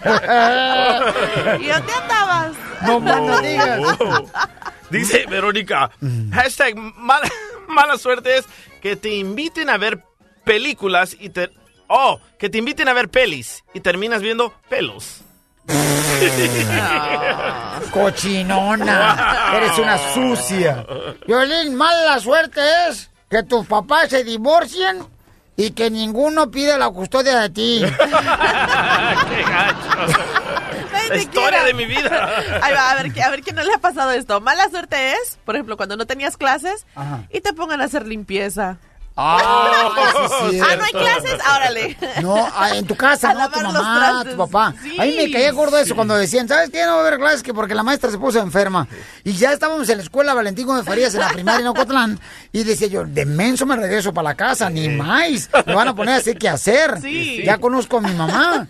¿Y dónde andabas? No más no digas. Dice Verónica, hashtag mala, mala suerte es que te inviten a ver películas y te... Oh, que te inviten a ver pelis y terminas viendo pelos. Cochinona. Eres una sucia. Violín, mala suerte es que tus papás se divorcien y que ninguno pida la custodia de ti. ¡Qué gacho! La historia de mi vida. Ahí va, a ver, a ver quién no le ha pasado esto. Mala suerte es, por ejemplo, cuando no tenías clases Ajá. y te pongan a hacer limpieza. Ah, sí, ah, no hay clases, órale. No, ah, en tu casa, A no, tu lavar los mamá, tu papá. Sí. A mí me caía gordo eso cuando decían, ¿sabes qué? No va a haber clases que porque la maestra se puso enferma. Y ya estábamos en la escuela Valentín Gómez Farías en la primaria en Ocotlán. Y decía yo, de menso me regreso para la casa, ni más. Me van a poner a hacer qué hacer. Sí. Ya conozco a mi mamá.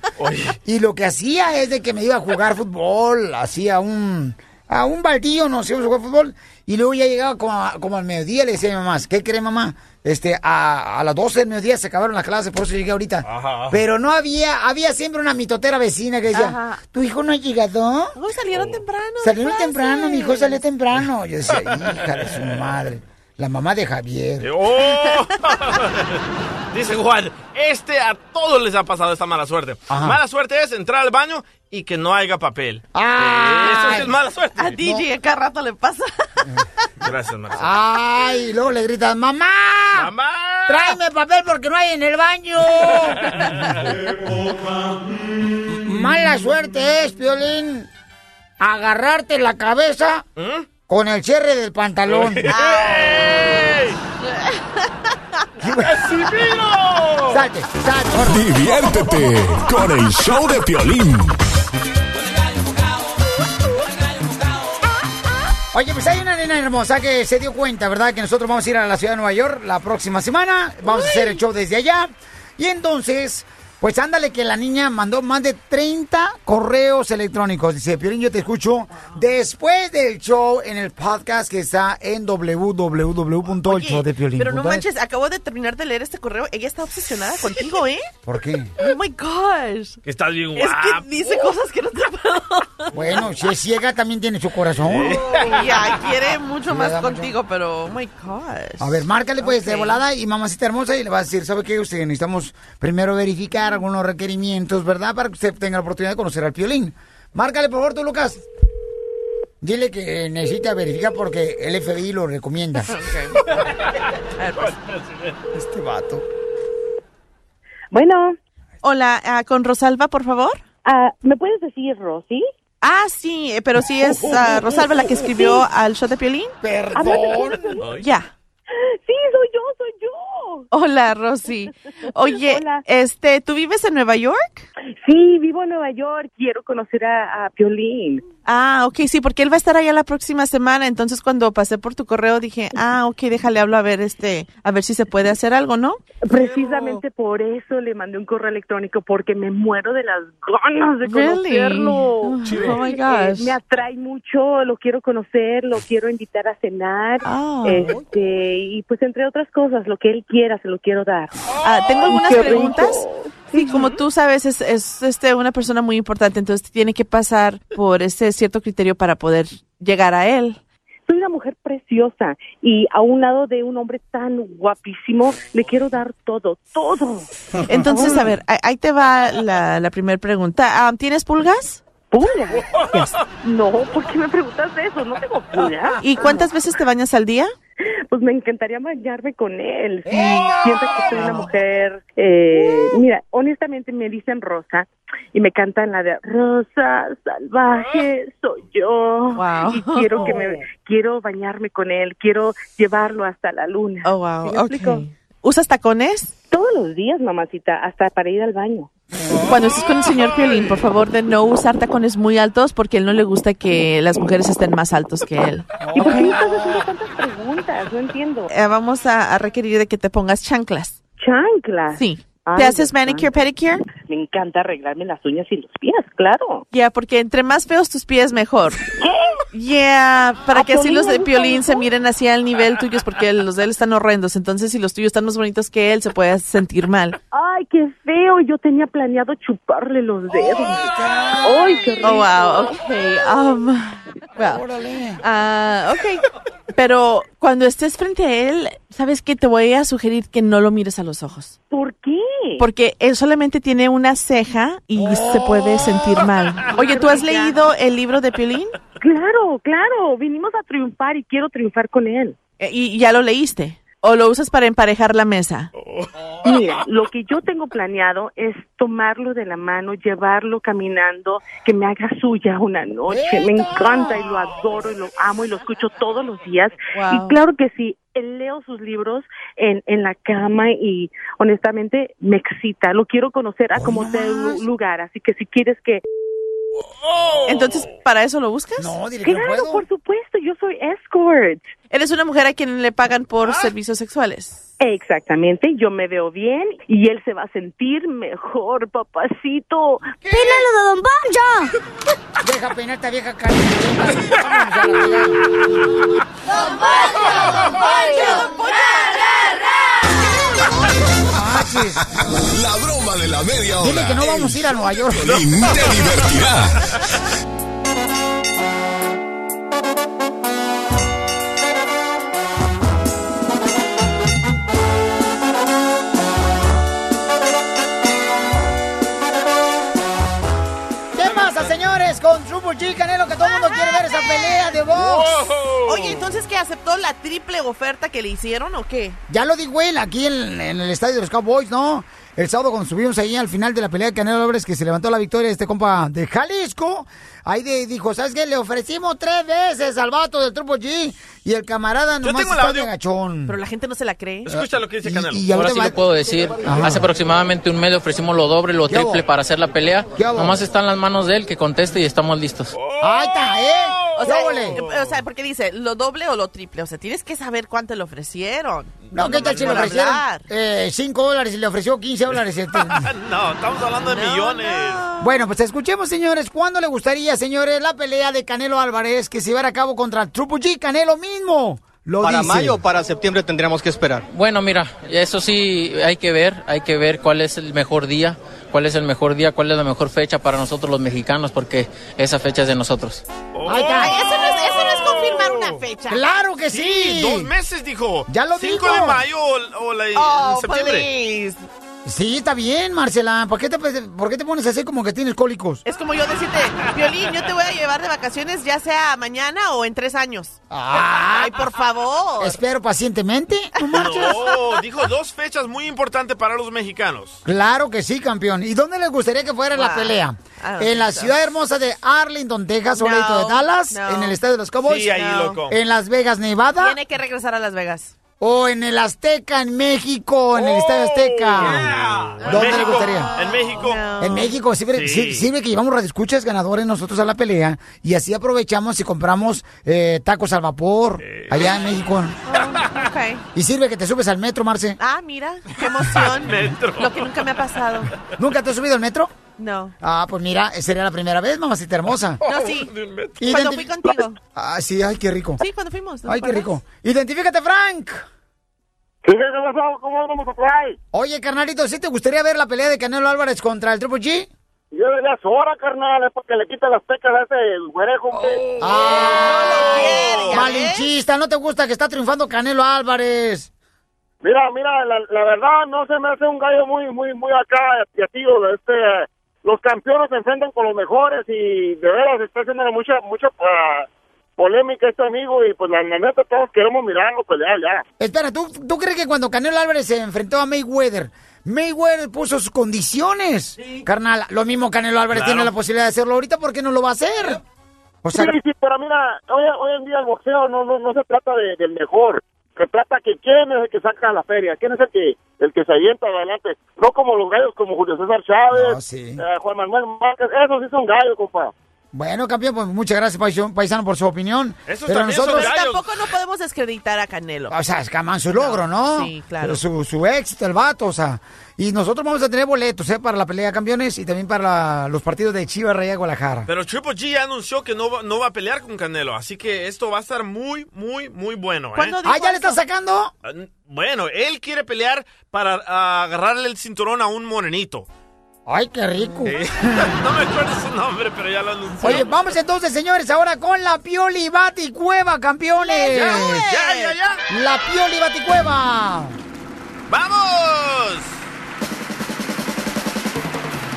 Y lo que hacía es de que me iba a jugar fútbol, hacía un... A un baldío íbamos a jugar fútbol y luego ya llegaba como, a- como al mediodía le decía a mi mamá, ¿qué cree mamá? Este, a, a las 12 del mediodía se acabaron las clases, por eso llegué ahorita. Ajá. Pero no había, había siempre una mitotera vecina que decía, Ajá. ¿tu hijo no ha llegado? Uy, salieron temprano. de Salieron temprano, mi hijo salió temprano. Yo decía, hija de su madre, la mamá de Javier. ¡Oh! Dice Juan, este a todos les ha pasado esta mala suerte. Ajá. Mala suerte es entrar al baño y que no haya papel. Ay. Eso es mala suerte. A DJ a cada rato le pasa. Gracias, Marcelo. Ay, y luego le gritas, ¡mamá! ¡Mamá! ¡Tráeme papel porque no hay en el baño! Mala suerte es, Piolín, agarrarte la cabeza ¿Mm? Con el cierre del pantalón. ¡Casimiro! Salte, salte. Diviértete con el show de Piolín. Oye, pues hay una nena hermosa que se dio cuenta, ¿verdad? Que nosotros vamos a ir a la ciudad de Nueva York la próxima semana. Vamos a hacer el show desde allá. Y entonces, pues ándale que la niña mandó más de 30 correos electrónicos. Dice, Piolín, yo te escucho después del show en el podcast que está en www.elshowdepiolín. Pero no manches, acabo de terminar de leer este correo. Ella está obsesionada contigo, ¿eh? ¿Por qué? Oh my gosh. Que estás bien Es guapo. que dice cosas que no te puedo. Bueno, si es ciega también tiene su corazón. Ya, quiere mucho Sí, más mucho. contigo, pero oh my gosh. A ver, márcale pues de volada y mamacita hermosa y le va a decir, ¿sabe qué? Usted necesitamos primero verificar algunos requerimientos, ¿verdad? Para que usted tenga la oportunidad de conocer al piolín. Márcale, por favor, tú, Lucas. Dile que necesita verificar porque el FBI lo recomienda. Este vato. Bueno. Hola, ah, con Rosalba, por favor. Ah, ¿Me puedes decir Rosy? Ah, sí, eh, pero sí es ah, Rosalba la que escribió al show de Piolín. Perdón. Ya. Sí, soy yo, soy yo. Hola, Rosy. Oye, Hola. este, ¿tú vives en Nueva York? Sí, vivo en Nueva York, quiero conocer a, a Piolín. Ah, ok, sí, porque él va a estar allá la próxima semana, entonces cuando pasé por tu correo dije, ah, ok, déjale hablo a ver este, a ver si se puede hacer algo, ¿no? Precisamente por eso le mandé un correo electrónico, porque me muero de las ganas de Really? conocerlo. Oh, oh my gosh. Eh, me atrae mucho, lo quiero conocer, lo quiero invitar a cenar, Ah. este, y pues entre otras cosas, lo que él quiera se lo quiero dar. Ah, tengo algunas Qué rico. Sí, como tú sabes, es, es este, una persona muy importante, entonces tiene que pasar por ese cierto criterio para poder llegar a él. Soy una mujer preciosa y a un lado de un hombre tan guapísimo le quiero dar todo, todo. Entonces, a ver, ahí- ahí te va la, la primera pregunta. Ah, ¿Tienes pulgas? ¿Pulgas? No, ¿por qué me preguntas eso? No tengo pulgas. ¿Y cuántas veces te bañas al día? Pues me encantaría bañarme con él. Sí, siento que soy una mujer. Eh, mira, honestamente me dicen Rosa y me cantan la de Rosa salvaje soy yo Wow. y quiero que me quiero bañarme con él, quiero llevarlo hasta la luna. Oh, wow. ¿Usas tacones? Todos los días, mamacita, hasta para ir al baño. Cuando estés con el señor Piolín, por favor, de no usar tacones muy altos porque él no le gusta que las mujeres estén más altos que él. ¿Y por qué me estás haciendo tantas preguntas? No entiendo. Eh, vamos a, a requerir de que te pongas chanclas. Chanclas. Sí. Ay, ¿Te haces manicure, pedicure? Me encanta arreglarme las uñas y los pies, claro. Ya, porque entre más feos tus pies, mejor. Yeah, para ¿A que así los de Piolín se miren así al nivel tuyos, porque los de él están horrendos. Entonces, si los tuyos están más bonitos que él, se puede sentir mal. Ay, qué feo. Yo tenía planeado chuparle los dedos. Ay, qué rico. Oh, wow, ok. Um, well, ah, ok. Pero cuando estés frente a él, ¿sabes qué? Te voy a sugerir que no lo mires a los ojos. ¿Por qué? Porque él solamente tiene una ceja y se puede sentir mal. Oye, ¿tú has leído el libro de Piolín? Claro, claro. Vinimos a triunfar y quiero triunfar con él. Eh, ¿Y ya lo leíste? ¿O lo usas para emparejar la mesa? Mira, lo que yo tengo planeado es tomarlo de la mano, llevarlo caminando, que me haga suya una noche. Me encanta y lo adoro y lo amo y lo escucho todos los días. Wow. Y claro que sí, él leo sus libros en, en la cama y honestamente me excita. Lo quiero conocer a como sea lugar. Así que si quieres que... Entonces, ¿para eso lo buscas? No, dile Claro, por supuesto, yo soy escort. Eres una mujer a quien le pagan por servicios sexuales. Exactamente, yo me veo bien y él se va a sentir mejor, papacito. ¡Pínalo de Don Poncho! Deja peinar esta vieja carita. Vámonos a la pelea. ¡Don Poncho! ¡Don La broma de la media hora. Dile que no vamos a ir a Nueva York. Piolín te divertirá. ¿Qué pasa, señores? Con Triple G, Canelo, que todo el mundo quiere ver pelea de box. Oye, entonces, ¿qué aceptó la triple oferta que le hicieron o qué? Ya lo dijo él aquí en, en el estadio de los Cowboys, ¿no? El sábado cuando subimos ahí al final de la pelea de Canelo Álvarez que se levantó la victoria de este compa de Jalisco. Ahí de- dijo, ¿sabes qué? Le ofrecimos tres veces al vato del Triple G y el camarada nomás tengo el está audio. de agachón. Pero la gente no se la cree. Escucha lo que dice Canelo. y Ahora ahorita sí va- lo puedo decir. Ajá. Hace aproximadamente un mes le ofrecimos lo doble, lo triple para hacer la pelea. Nomás está en las manos de él que conteste y estamos listos. Ahí está, ¿eh? O sea, eh, o sea, porque dice lo doble o lo triple. O sea, tienes que saber cuánto le ofrecieron. No, ¿qué tal si le por ofrecieron hablar. eh, 5 dólares y le ofreció 15 dólares? este? No, estamos hablando de millones. Bueno, pues escuchemos, señores, ¿cuándo le gustaría, señores, la pelea de Canelo Álvarez que se llevara a cabo contra Triple G? Canelo mismo lo ¿Para dice. mayo o para septiembre tendríamos que esperar? Bueno, mira, eso sí hay que ver, hay que ver cuál es el mejor día, cuál es el mejor día, cuál es la mejor fecha para nosotros los mexicanos, porque esa fecha es de nosotros. Ay, eso, no es, eso no es confirmar una fecha. ¡Claro que sí! Dos meses, dijo. Ya lo 5 dijo. de mayo o, o la, Oh, en septiembre. please. Sí, está bien, Marcela. ¿Por qué, te, ¿Por qué te pones así como que tienes cólicos? Es como yo decirte, Violín, yo te voy a llevar de vacaciones ya sea mañana o en tres años. Ah. Ay, por favor. Espero pacientemente. No. No, dijo dos fechas muy importantes para los mexicanos. Claro que sí, campeón. ¿Y dónde les gustaría que fuera la pelea? Don't ¿En la so. ciudad hermosa de Arlington, Texas, o No, leito de Dallas? no. ¿En el estadio de los Cowboys? Sí, ahí, No. loco. ¿En Las Vegas, Nevada? Tiene que regresar a Las Vegas. O en el Azteca, en México, en el Estadio Azteca? ¿Dónde le gustaría? En México. En México, sirve, Sí. sirve que llevamos radioescuchas ganadores nosotros a la pelea y así aprovechamos y compramos eh, tacos al vapor allá en México. Ok. Y sirve que te subes al metro, Marce. Ah, mira, qué emoción. Metro. Lo que nunca me ha pasado. ¿Nunca te has subido al metro? No. Ah, pues mira, sería la primera vez, mamacita hermosa. No, sí. Cuando fui contigo. Ah, sí, ay, qué rico. Sí, cuando fuimos. ¿no Ay, qué rico. Identifícate, Frank. ¿Cómo vamos a? Oye, carnalito, ¿sí te gustaría ver la pelea de Canelo Álvarez contra el Triple G? Yo le das hora, carnal, es porque le quita las pecas a ese güerejo. hombre. Ah, malinchista, ¿no te gusta que está triunfando Canelo Álvarez? Mira, mira, la, la verdad no se me hace un gallo muy, muy, muy acá, tío. Este, los campeones se enfrentan con los mejores y de veras está haciendo mucha, mucha ah, polémica este amigo y pues la, la neta todos queremos mirarlo pelear ya. Espera, ¿tú, ¿tú crees que cuando Canelo Álvarez se enfrentó a Mayweather, Mayweather puso sus condiciones? Carnal, lo mismo Canelo Álvarez Claro. tiene la posibilidad de hacerlo ahorita, ¿por qué no lo va a hacer? O sea, sí, sí, pero mira, hoy, hoy en día el boxeo no, no, no se trata de, del mejor, se trata que quién es el que saca la feria, quién es el que el que se avienta adelante, no como los gallos como Julio César Chávez, eh, Juan Manuel Márquez, esos sí son gallos, compa. Bueno, campeón, pues muchas gracias, paisano, paisano, por su opinión. Pero nosotros... Pero tampoco no podemos descreditar a Canelo. O sea, es camán su logro, ¿no? Sí, claro. Su, su éxito, el vato, o sea. Y nosotros vamos a tener boletos, ¿eh? Para la pelea de campeones y también para la- los partidos de Chivas Raya Guadalajara. Pero Triple G ya anunció que no va, no va a pelear con Canelo, así que esto va a estar muy, muy, muy bueno. ¿eh? Ah, ¿ya le está sacando? Ah, Bueno, él quiere pelear para agarrarle el cinturón a un morenito. Ay, qué rico. Sí. no me acuerdo su nombre, pero ya lo anunció. Oye, vamos entonces, señores, ahora con la Pioli Baticueva, campeones. Ya, ya, ya, ya. La Pioli Baticueva. ¡Vamos!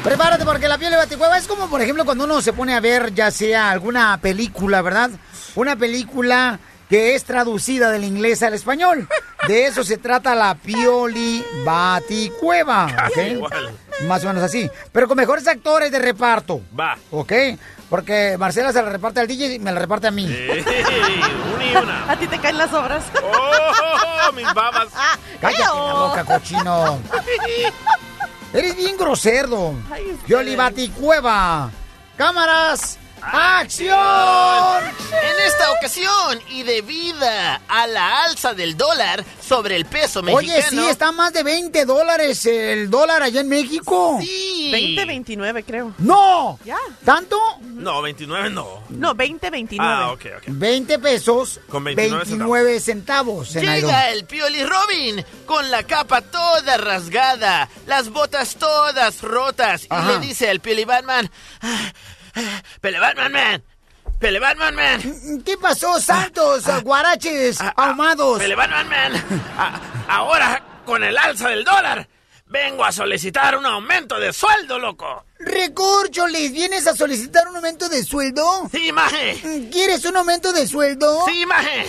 Prepárate porque la Pioli Baticueva es como, por ejemplo, cuando uno se pone a ver ya sea alguna película, ¿verdad? Una película que es traducida del inglés al español. De eso se trata la Pioli Baticueva. ¿ok? igual. Más o menos así. Pero con mejores actores de reparto. Va. ¿Ok? Porque Marcela se la reparte al DJ y me la reparte a mí. una y una. A ti te caen las obras. ¡Oh, mis babas! Cállate la boca, cochino. Eres bien grosero. Pioli Baticueva. Cámaras. ¡Acción! En esta ocasión, y debido a la alza del dólar sobre el peso mexicano... Oye, sí, está más de 20 dólares el dólar allá en México. Sí. 20, 29, creo. ¡No! ¿Ya? ¿Tanto? No, 29 no. No, 20, 29. Ah, ok, ok. 20 pesos. Con 29 29 centavos. Llega el Pioli Robin con la capa toda rasgada, las botas todas rotas y Ajá. le dice al Pioli Batman, "Ah, ah, Pele Batman Man, Pele Batman Man, ¿Qué pasó, Santos? guaraches ahumados. Pele Batman Man, ahora con el alza del dólar, vengo a solicitar un aumento de sueldo, loco. Recórcholes, ¿vienes a solicitar un aumento de sueldo? Sí, maje. ¿Quieres un aumento de sueldo? Sí, maje.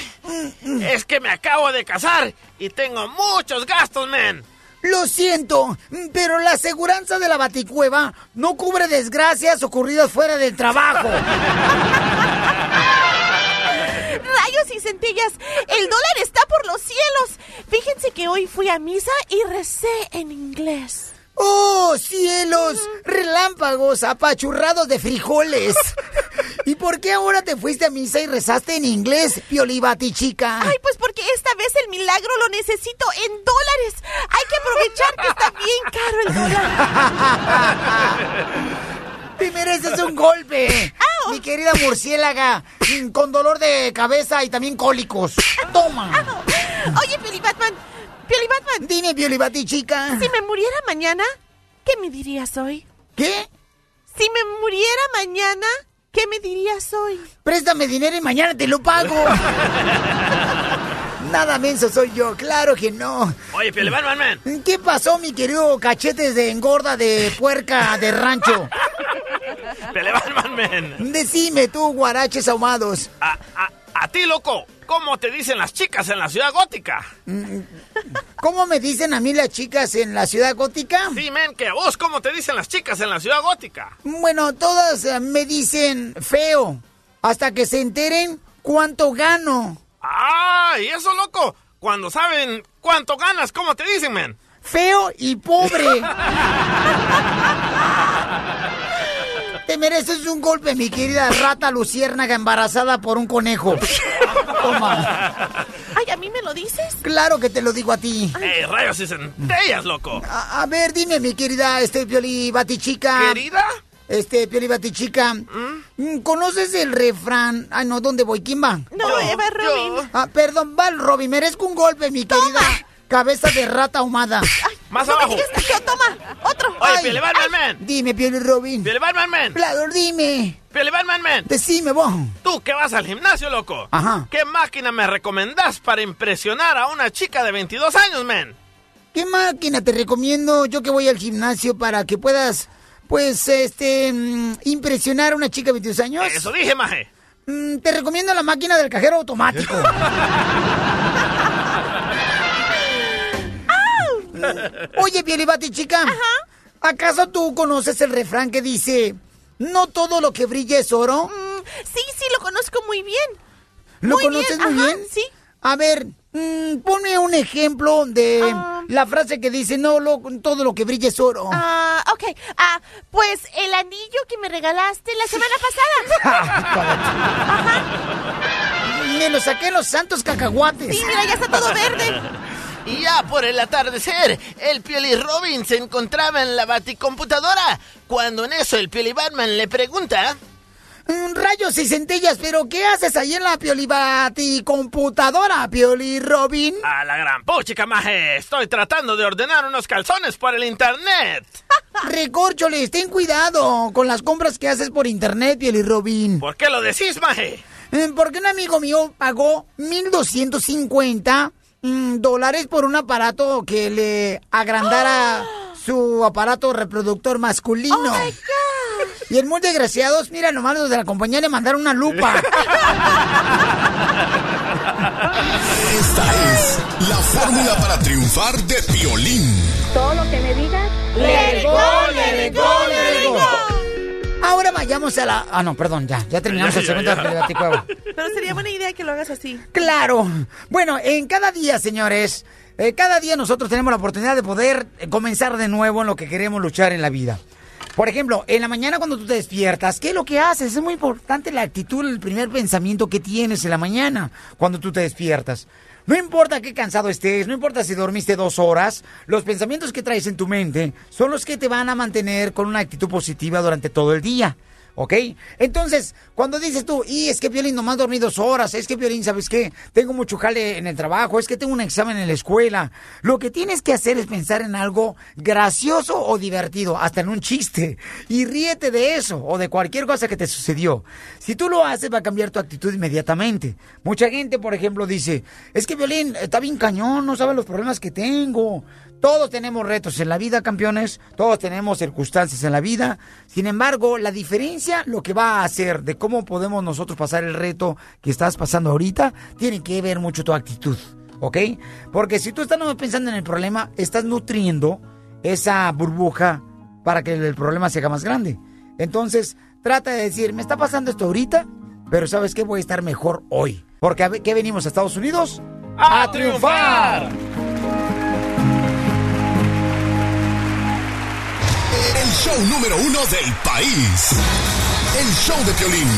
Es que me acabo de casar y tengo muchos gastos, men. Lo siento, pero la aseguranza de la baticueva no cubre desgracias ocurridas fuera del trabajo. Rayos y centellas, el dólar está por los cielos. Fíjense que hoy fui a misa y recé en inglés. ¡Oh, cielos! Relámpagos apachurrados de frijoles. ¿Y por qué ahora te fuiste a misa y rezaste en inglés, Piolibati chica? Ay, pues porque esta vez el milagro lo necesito en dólares. Hay que aprovechar que está bien caro el dólar. ¡Te mereces un golpe! Mi querida murciélaga, con dolor de cabeza y también cólicos. ¡Toma! Oye, Pioli Batman, Pioli Batman. Dime, Piolibati chica. Si me muriera mañana, ¿qué me dirías hoy? ¿Qué? Si me muriera mañana, ¿qué me dirías hoy? Préstame dinero y mañana te lo pago. Nada menso soy yo, claro que no. Oye, Pioli Batman Man. ¿Qué pasó, mi querido cachetes de engorda de puerca de rancho? Pioli Batman Man. Decime tú, guaraches ahumados. A, a, a ti, loco, ¿cómo te dicen las chicas en la ciudad gótica? ¿Cómo me dicen a mí las chicas en la ciudad gótica? Sí, men, que a vos, ¿cómo te dicen las chicas en la ciudad gótica? Bueno, todas eh, me dicen feo, hasta que se enteren cuánto gano. ¡Ah! ¿Y eso, loco? Cuando saben cuánto ganas, ¿cómo te dicen, men? Feo y pobre. Te mereces un golpe, mi querida rata luciérnaga embarazada por un conejo. Toma. Ay, ¿a mí me lo dices? Claro que te lo digo a ti. ¡Ey, rayos y centellas, loco! A, a ver, dime, mi querida este Pioli Batichica. ¿Querida? Este, Pioli Batichica. ¿Mm? ¿Conoces el refrán? Ay, no, ¿dónde voy? ¿Quién va? No, Eva Robin. Ah, perdón, va el Robin. Merezco un golpe, mi querida cabeza de rata ahumada. Más no abajo. Me que- toma, otro. Oye, Ay, Pioli Batman Man. Dime, Pioli Robin. Pioli Batman Man. Claro, dime. Pioli Batman Man. Decime, vos. Tú que vas al gimnasio, loco. Ajá. ¿Qué máquina me recomendás para impresionar a una chica de 22 años, men? ¿Qué máquina te recomiendo yo que voy al gimnasio para que puedas, pues, este, mm, impresionar a una chica de 22 años? Eso dije, maje. Mm, te recomiendo la máquina del cajero automático. Oye, Piolibati, chica. ¿Acaso tú conoces el refrán que dice, no todo lo que brilla es oro? sí, sí, lo conozco muy bien. ¿Lo Muy conoces bien, muy ajá, bien? sí. A ver, mm, ponme un ejemplo de la frase que dice, no lo, todo lo que brilla es oro. Ah, ok. Ah, pues el anillo que me regalaste la semana pasada. Me lo saqué en los santos cacahuates. Sí, mira, ya está todo verde. Y ya por el atardecer, el Pioli Robin se encontraba en la baticomputadora. Cuando en eso el Pioli Batman le pregunta... Mm, Rayos y centellas, pero ¿qué haces ahí en la Piolibati computadora, Pioli Robin? A la gran puchica, maje. Estoy tratando de ordenar unos calzones por el internet. Recórcholes, ten cuidado con las compras que haces por internet, Pioli Robin. ¿Por qué lo decís, maje? Eh, Porque un amigo mío pagó 1.250 mm, dólares por un aparato que le agrandara su aparato reproductor masculino. Y el muy desgraciados, mira, nomás los de la compañía le mandaron una lupa. Esta es la fórmula para triunfar de Piolín. Todo lo que me digas. Let it go, let it go, let it go. Ahora vayamos a la... Ah, no, perdón, ya, ya terminamos Ya, el segundo. Piolibaticuevo. Pero sería buena idea que lo hagas así. Claro. Bueno, en cada día, señores, eh, cada día nosotros tenemos la oportunidad de poder eh, comenzar de nuevo en lo que queremos luchar en la vida. Por ejemplo, en la mañana cuando tú te despiertas, ¿qué es lo que haces? Es muy importante la actitud, el primer pensamiento que tienes en la mañana cuando tú te despiertas. No importa qué cansado estés, no importa si dormiste dos horas, los pensamientos que traes en tu mente son los que te van a mantener con una actitud positiva durante todo el día. ¿Ok? Entonces, cuando dices tú, y es que Violín nomás dormí dos horas, es que Violín, ¿sabes qué? Tengo mucho jale en el trabajo, es que tengo un examen en la escuela. Lo que tienes que hacer es pensar en algo gracioso o divertido, hasta en un chiste. Y ríete de eso o de cualquier cosa que te sucedió. Si tú lo haces, va a cambiar tu actitud inmediatamente. Mucha gente, por ejemplo, dice, es que Violín está bien cañón, no sabe los problemas que tengo. Todos tenemos retos en la vida, campeones. Todos tenemos circunstancias en la vida. Sin embargo, la diferencia, lo que va a hacer de cómo podemos nosotros pasar el reto que estás pasando ahorita, tiene que ver mucho tu actitud. ¿Ok? Porque si tú estás pensando en el problema, estás nutriendo esa burbuja para que el problema se haga más grande. Entonces, trata de decir, me está pasando esto ahorita, pero ¿sabes qué? Voy a estar mejor hoy. Porque ¿a qué venimos a Estados Unidos? ¡A triunfar! El show número uno del país. El show de Piolín.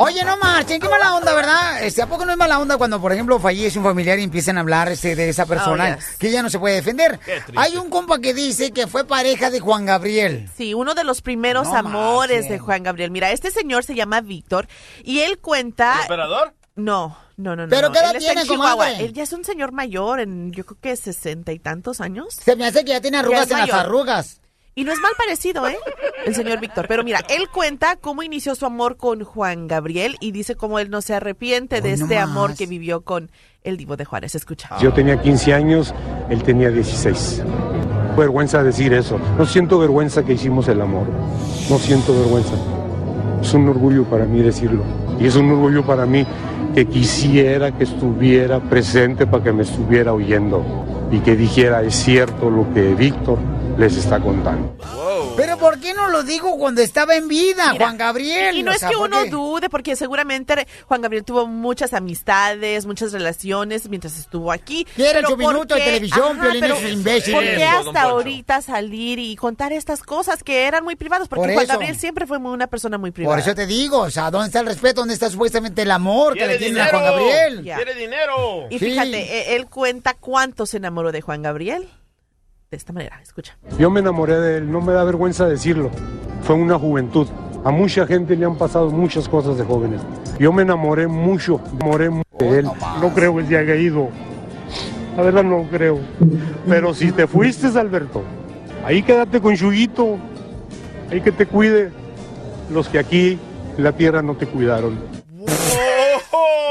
Oye, no marchen, qué mala onda, ¿verdad? Este, ¿A poco no es mala onda cuando, por ejemplo, fallece un familiar y empiezan a hablar este, de esa persona Oh, yes. que ya no se puede defender? Hay un compa que dice que fue pareja de Juan Gabriel. Sí, uno de los primeros No amores marchen. de Juan Gabriel. Mira, este señor se llama Víctor y él cuenta... ¿El operador? No, no, no, no. ¿Pero no. qué edad Él tiene, comadre? Él ya es un señor mayor, en yo creo que sesenta y tantos años. Se me hace que ya tiene arrugas en las arrugas. Y no es mal parecido, ¿eh? El señor Víctor. Pero mira, él cuenta cómo inició su amor con Juan Gabriel y dice cómo él no se arrepiente de Hoy este amor que vivió con el Divo de Juárez. Escucha. Yo tenía 15 años, él tenía 16. Vergüenza decir eso. No siento vergüenza que hicimos el amor. No siento vergüenza. Es un orgullo para mí decirlo. Y es un orgullo para mí que quisiera que estuviera presente para que me estuviera oyendo y que dijera, es cierto lo que Víctor les está contando. ¿Pero por qué no lo dijo cuando estaba en vida, Mira, Juan Gabriel? Y no O es sea, que ¿por uno qué? dude, porque seguramente Juan Gabriel tuvo muchas amistades, muchas relaciones mientras estuvo aquí. Quiere Pero su ¿por minuto de qué? televisión, Piolín, pero esos imbéciles. ¿Por qué hasta ahorita salir y contar estas cosas que eran muy privadas? Porque Por Juan eso. Gabriel siempre fue muy- una persona muy privada. Por eso te digo, o sea, ¿dónde está el respeto? ¿Dónde está supuestamente el amor que le tienen a Juan Gabriel? Ya. ¡Quiere dinero! Y Sí. fíjate, eh, él cuenta cuánto se enamoró de Juan Gabriel. De esta manera, escucha. Yo me enamoré de él, no me da vergüenza decirlo. Fue una juventud. A mucha gente le han pasado muchas cosas de jóvenes. Yo me enamoré mucho, me enamoré de él. No creo que se haya ido. La verdad no creo. Pero si te fuiste, Alberto, ahí quédate con Chuyito. Ahí que te cuide los que aquí en la tierra no te cuidaron.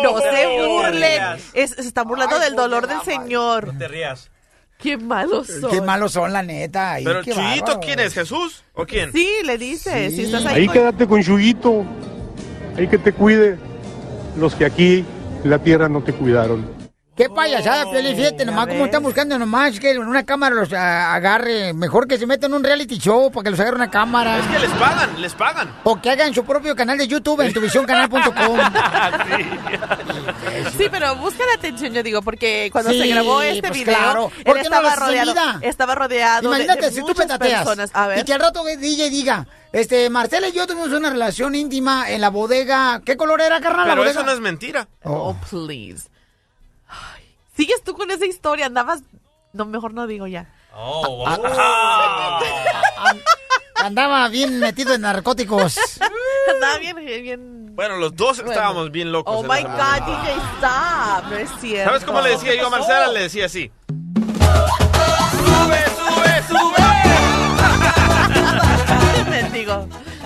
No se burlen. Es- se está burlando del dolor del Señor. No te rías. Qué malos son. Qué malos son, la neta. ay, ¿Pero qué Chuyito bárbaro. quién es? ¿Jesús o quién? Sí, le dice. Si estás ahí, Ahí con- quédate con Chuyito. Ahí que te cuide los que aquí en la tierra no te cuidaron. Qué payasada, Piolín, fíjate nomás cómo están buscando nomás que en una cámara los ah, agarre. Mejor que se metan en un reality show para que los agarre una cámara. Es que les pagan, les pagan. O que hagan su propio canal de YouTube en tuvisioncanal.com. Sí, pero busca la atención, yo digo, porque cuando Sí, se grabó este pues video, claro. él ¿Por qué no estaba en rodeado, vida? estaba rodeado de- Imagínate de, si tú petateas personas. A ver. y que al rato DJ diga, este, Marcela y yo tuvimos una relación íntima en la bodega. ¿Qué color era, carnal, la Pero bodega? eso no es mentira. Oh, please. Sigues tú con esa historia, andabas... No, mejor no digo ya. Oh, Ah, Andaba bien metido en narcóticos. Andaba bien, bien... Bueno, los dos estábamos bien locos. Oh my God. DJ, stop. No es cierto. ¿Sabes cómo le decía yo a Marcela? Le decía así. Mendigo.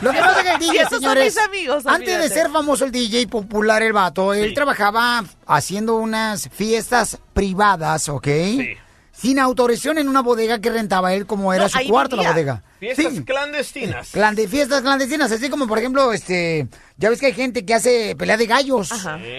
Lo que pasa es que el DJ, esos son señores, mis amigos, antes de ser famoso el DJ popular, el vato, él trabajaba haciendo unas fiestas privadas, ¿ok? Sin autorización en una bodega que rentaba él, como era No, su cuarto la bodega. Fiestas Sí. clandestinas. Clande- fiestas clandestinas, así como por ejemplo, este, ya ves que hay gente que hace pelea de gallos,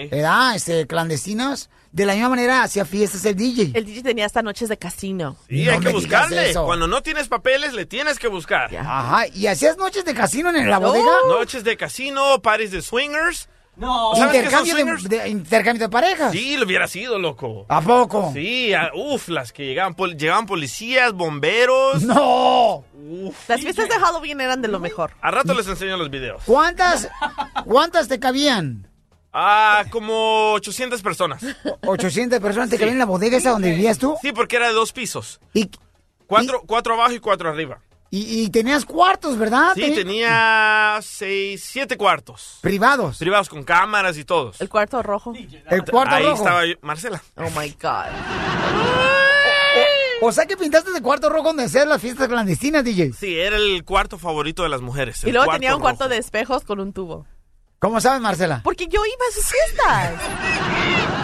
¿verdad? Este, clandestinas. De la misma manera hacía fiestas el DJ. El DJ tenía hasta noches de casino. No hay que buscarle. Cuando no tienes papeles, le tienes que buscar. Ajá, ¿y hacías noches de casino en la bodega? Noches de casino, pares de swingers. No. ¿Sabes qué son Intercambio de, swingers? de- intercambio de parejas. Sí, lo hubiera sido, loco. ¿A poco? Sí, a- uf, las que llegaban, pol- llegaban policías, bomberos. ¡No! Las fiestas de Halloween eran de lo mejor. A rato les enseño los videos. ¿Cuántas, cuántas te cabían? Ah, como 800 personas. 800 personas te cabían en la bodega esa donde vivías tú. Sí, porque era de dos pisos. Y, Cuatro, cuatro abajo y cuatro arriba. y, y tenías cuartos, ¿verdad? Sí, Ten- tenía seis, siete cuartos. Privados. Privados con cámaras y todos. El cuarto rojo. El cuarto Ahí rojo. estaba yo- Marcela. Oh my God. O sea que pintaste de cuarto rojo donde hacías las fiestas clandestinas, DJ. Sí, era el cuarto favorito de las mujeres. Y luego tenía un rojo. cuarto de espejos con un tubo. ¿Cómo sabes, Marcela? Porque yo iba a sus fiestas.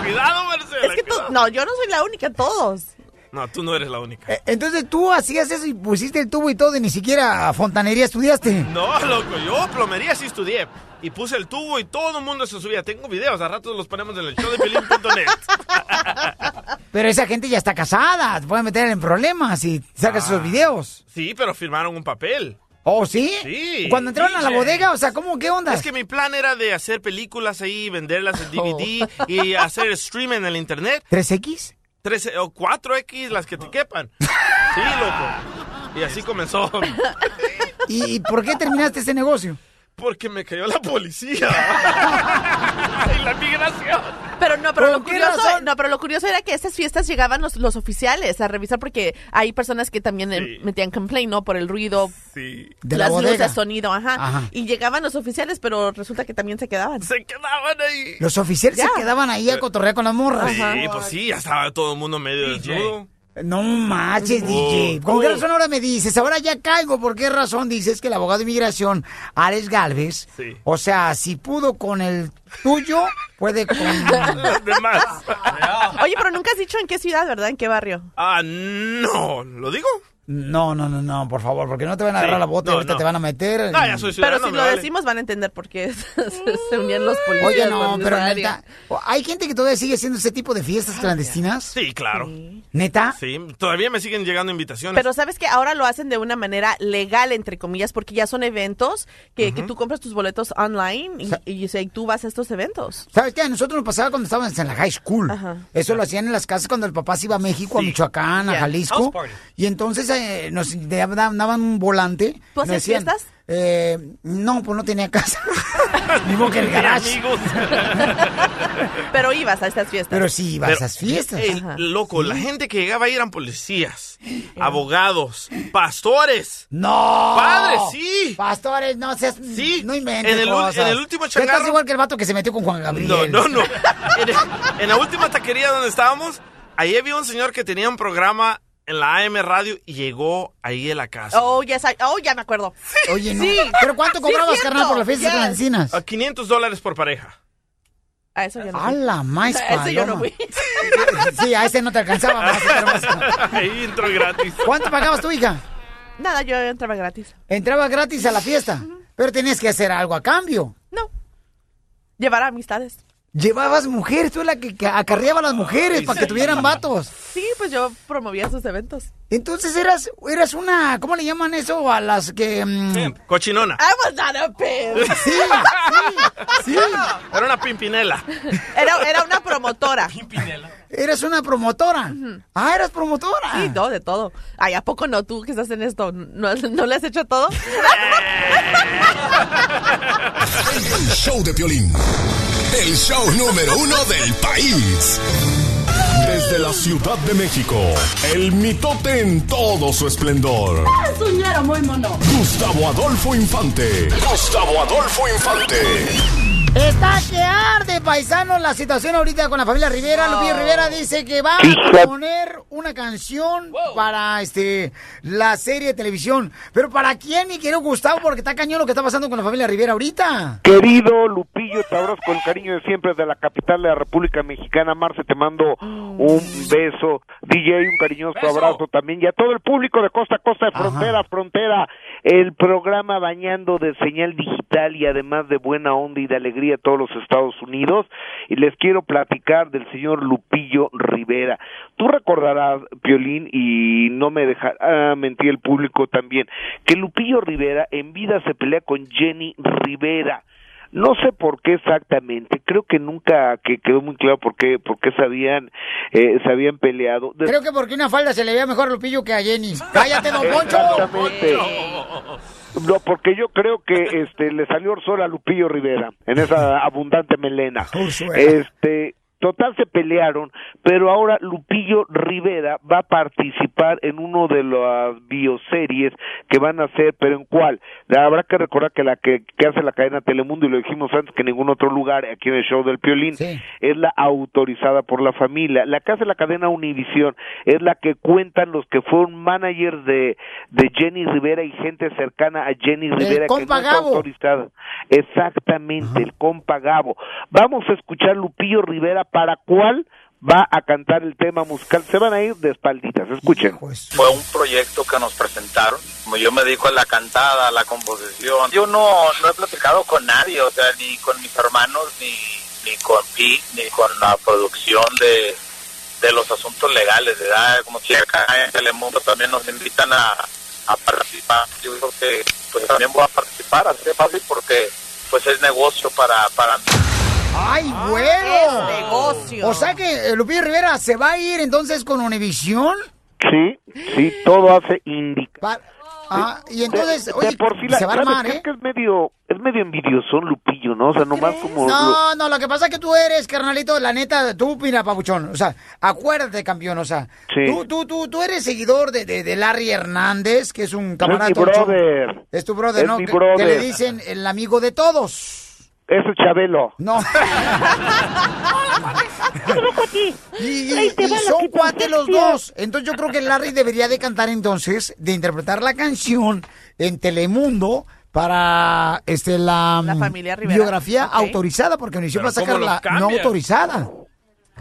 Cuidado, Marcela. Es que tú, no, yo no soy la única, todos. No, tú no eres la única. Eh, Entonces tú hacías eso y pusiste el tubo y todo y ni siquiera fontanería estudiaste. No, loco, yo plomería sí estudié. Y puse el tubo y todo el mundo se subía. Tengo videos, a ratos los ponemos en el show de. Pero esa gente ya está casada, te pueden meter en problemas si sacas esos videos. Sí, pero firmaron un papel. ¿Oh, sí? Sí. Cuando entraron a la bodega, o sea, ¿cómo, qué onda? Es que mi plan era de hacer películas ahí, venderlas en DVD y hacer streaming en el internet. ¿3X? 13 o 4X, las que te quepan. Sí, loco. Y así comenzó. ¿Y, y por qué terminaste ese negocio? Porque me cayó la policía. y la migración. Pero no, pero ¿Por lo curioso, no, pero lo curioso era que a estas fiestas llegaban los, los oficiales a revisar porque hay personas que también eh, metían complaint, ¿no? Por el ruido, Sí. De la las luces, bodega. sonido, ajá. Ajá. Y llegaban los oficiales, pero resulta que también se quedaban. Se quedaban ahí. Los oficiales Ya. se quedaban ahí a cotorrear con las morras. Sí, pues sí, ya estaba todo el mundo medio desnudo. No manches, DJ. ¿Con oh. qué razón ahora me dices? Ahora ya caigo. ¿Por qué razón dices que el abogado de inmigración, Alex Galvez, Sí. o sea, si pudo con el tuyo, puede con... Los demás. Oye, pero nunca has dicho en qué ciudad, ¿verdad? ¿En qué barrio? Ah, no. ¿Lo digo? No, no, no, no, por favor, porque no te van a Sí, agarrar la bota y no, ahorita no. te van a meter. No, ya soy Pero si lo vale. decimos van a entender por qué se, unían los policías. Oye, no, pero neta. ¿hay gente que todavía sigue haciendo ese tipo de fiestas clandestinas? Sí, claro. ¿Neta? Sí, todavía me siguen llegando invitaciones. Pero sabes que ahora lo hacen de una manera legal, entre comillas, porque ya son eventos que, que tú compras tus boletos online y, y, tú vas a estos eventos. ¿Sabes qué? A nosotros nos pasaba cuando estábamos en la high school. Ajá. Eso lo hacían en las casas cuando el papá se iba a México, a Michoacán, a. Jalisco. House party. Y entonces eh, nos daban un volante. ¿Tú hacías decían, fiestas? eh, no, pues no tenía casa. Ni que el garage. Pero ibas a estas fiestas. Pero sí ibas Pero, a esas fiestas. ey, loco, la gente que llegaba ahí eran policías, abogados, pastores. ¡No! ¡Padres, sí! Pastores, no seas... Sí. No inventes En el, cosas. en el último estás changarro. igual que el vato que se metió con Juan No, Gabriel. no, no. En, en la última taquería donde estábamos, ahí había un señor que tenía un programa en la AM Radio y llegó ahí a la casa. Oh, yes, I- oh, ya me acuerdo. Oye, no. Sí. ¿Pero cuánto Sí, cobrabas, cierto. carnal, por las fiestas Yes. clandestinas? A 500 dólares por pareja. A eso yo no. A fui. la más A ese yo no paloma. fui. Sí, a ese no te alcanzaba. más. Ahí entró gratis. ¿Cuánto pagabas tu hija? Nada, yo entraba gratis. Entraba gratis a la fiesta, pero tenías que hacer algo a cambio. Llevar amistades. Llevabas mujeres, tú eres la que acarreaba a las mujeres para que tuvieran vatos. Sí, pues yo promovía esos eventos. Entonces eras, eras una, ¿cómo le llaman eso a las que... mm, Cochinona. I was not a pimp. Sí, sí, sí. Era una pimpinela. Era, era una promotora. Eras una promotora. Ah, eras promotora. Sí, no, de todo. Ay, ¿a poco no? Tú que estás en esto, ¿no, no le has hecho todo? El show de Piolín. El show número uno del país. Desde la Ciudad de México, el mitote en todo su esplendor. Es un muy mono. Gustavo Adolfo Infante. Gustavo Adolfo Infante. Está que arde, paisano, la situación ahorita con la familia Rivera. Lupillo Rivera dice que va a poner una canción para este la serie de televisión. Pero ¿para quién, mi querido Gustavo? Porque está cañón lo que está pasando con la familia Rivera ahorita. Querido Lupillo, te abrazo con el cariño de siempre de la capital de la República Mexicana. Marce, te mando un beso. DJ, un cariñoso abrazo también. Y a todo el público de costa a costa, de frontera a frontera. El programa Bañando de señal digital y además de buena onda y de alegría a todos los Estados Unidos. Y les quiero platicar del señor Lupillo Rivera. Tú recordarás, Piolín, y no me dejará mentir el público también, que Lupillo Rivera en vida se pelea con Jenny Rivera. No sé por qué exactamente, creo que nunca que quedó muy claro por qué, por qué se habían, eh, se habían peleado. De- Creo que porque una falda se le veía mejor a Lupillo que a Jenny. ¡Cállate, don Poncho! Exactamente. No, porque yo creo que este le salió Orzuela a Lupillo Rivera en esa abundante melena. Este, total se pelearon, pero ahora Lupillo Rivera va a participar en uno de las bioseries que van a hacer, pero ¿en cuál? Habrá que recordar que la que, que hace la cadena Telemundo, y lo dijimos antes que en ningún otro lugar, aquí en el show del Piolín, es la autorizada por la familia. La que hace la cadena Univisión es la que cuentan los que fueron managers de, de Jenny Rivera y gente cercana a Jenny Rivera que no está autorizada. Exactamente, el compa Gabo. Vamos a escuchar Lupillo Rivera para cuál va a cantar el tema musical. Se van a ir de espalditas, escuchen. Fue un proyecto que nos presentaron. Como yo me dedico a la cantada, a la composición. Yo no, no he platicado con nadie, o sea, ni con mis hermanos, ni, ni con Pi, ni con la producción de, de los asuntos legales, ¿verdad? Como que acá en Telemundo también nos invitan a, a participar. Yo creo que pues también voy a participar, así de fácil, porque pues es negocio para, para mí. ¡Ay, bueno! es negocio. O sea que eh, Lupillo Rivera se va a ir entonces con Univisión. Sí, sí, todo hace indicar. Ah, y entonces, De- de oye, por sí la- se va a ¿sabes armar, qué? ¿eh? Es que es medio, es medio envidiosón Lupillo, ¿no? O sea, nomás como... No, no, lo que pasa es que tú eres, carnalito, la neta, tú, mira, papuchón, o sea, acuérdate, campeón, o sea, Sí. tú, tú, tú, tú eres seguidor de, de, de Larry Hernández, que es un Es camarada. mi brother. Es tu brother, Es ¿no? mi Que- brother. Que, le dicen el amigo de todos. Eso es Chabelo. No. y y- y son cuates los dos. Entonces yo creo que Larry debería de cantar entonces, de interpretar la canción en Telemundo para este la, La mm, familia biografía autorizada, porque Univision va a Pero sacar ¿cómo la los no autorizada.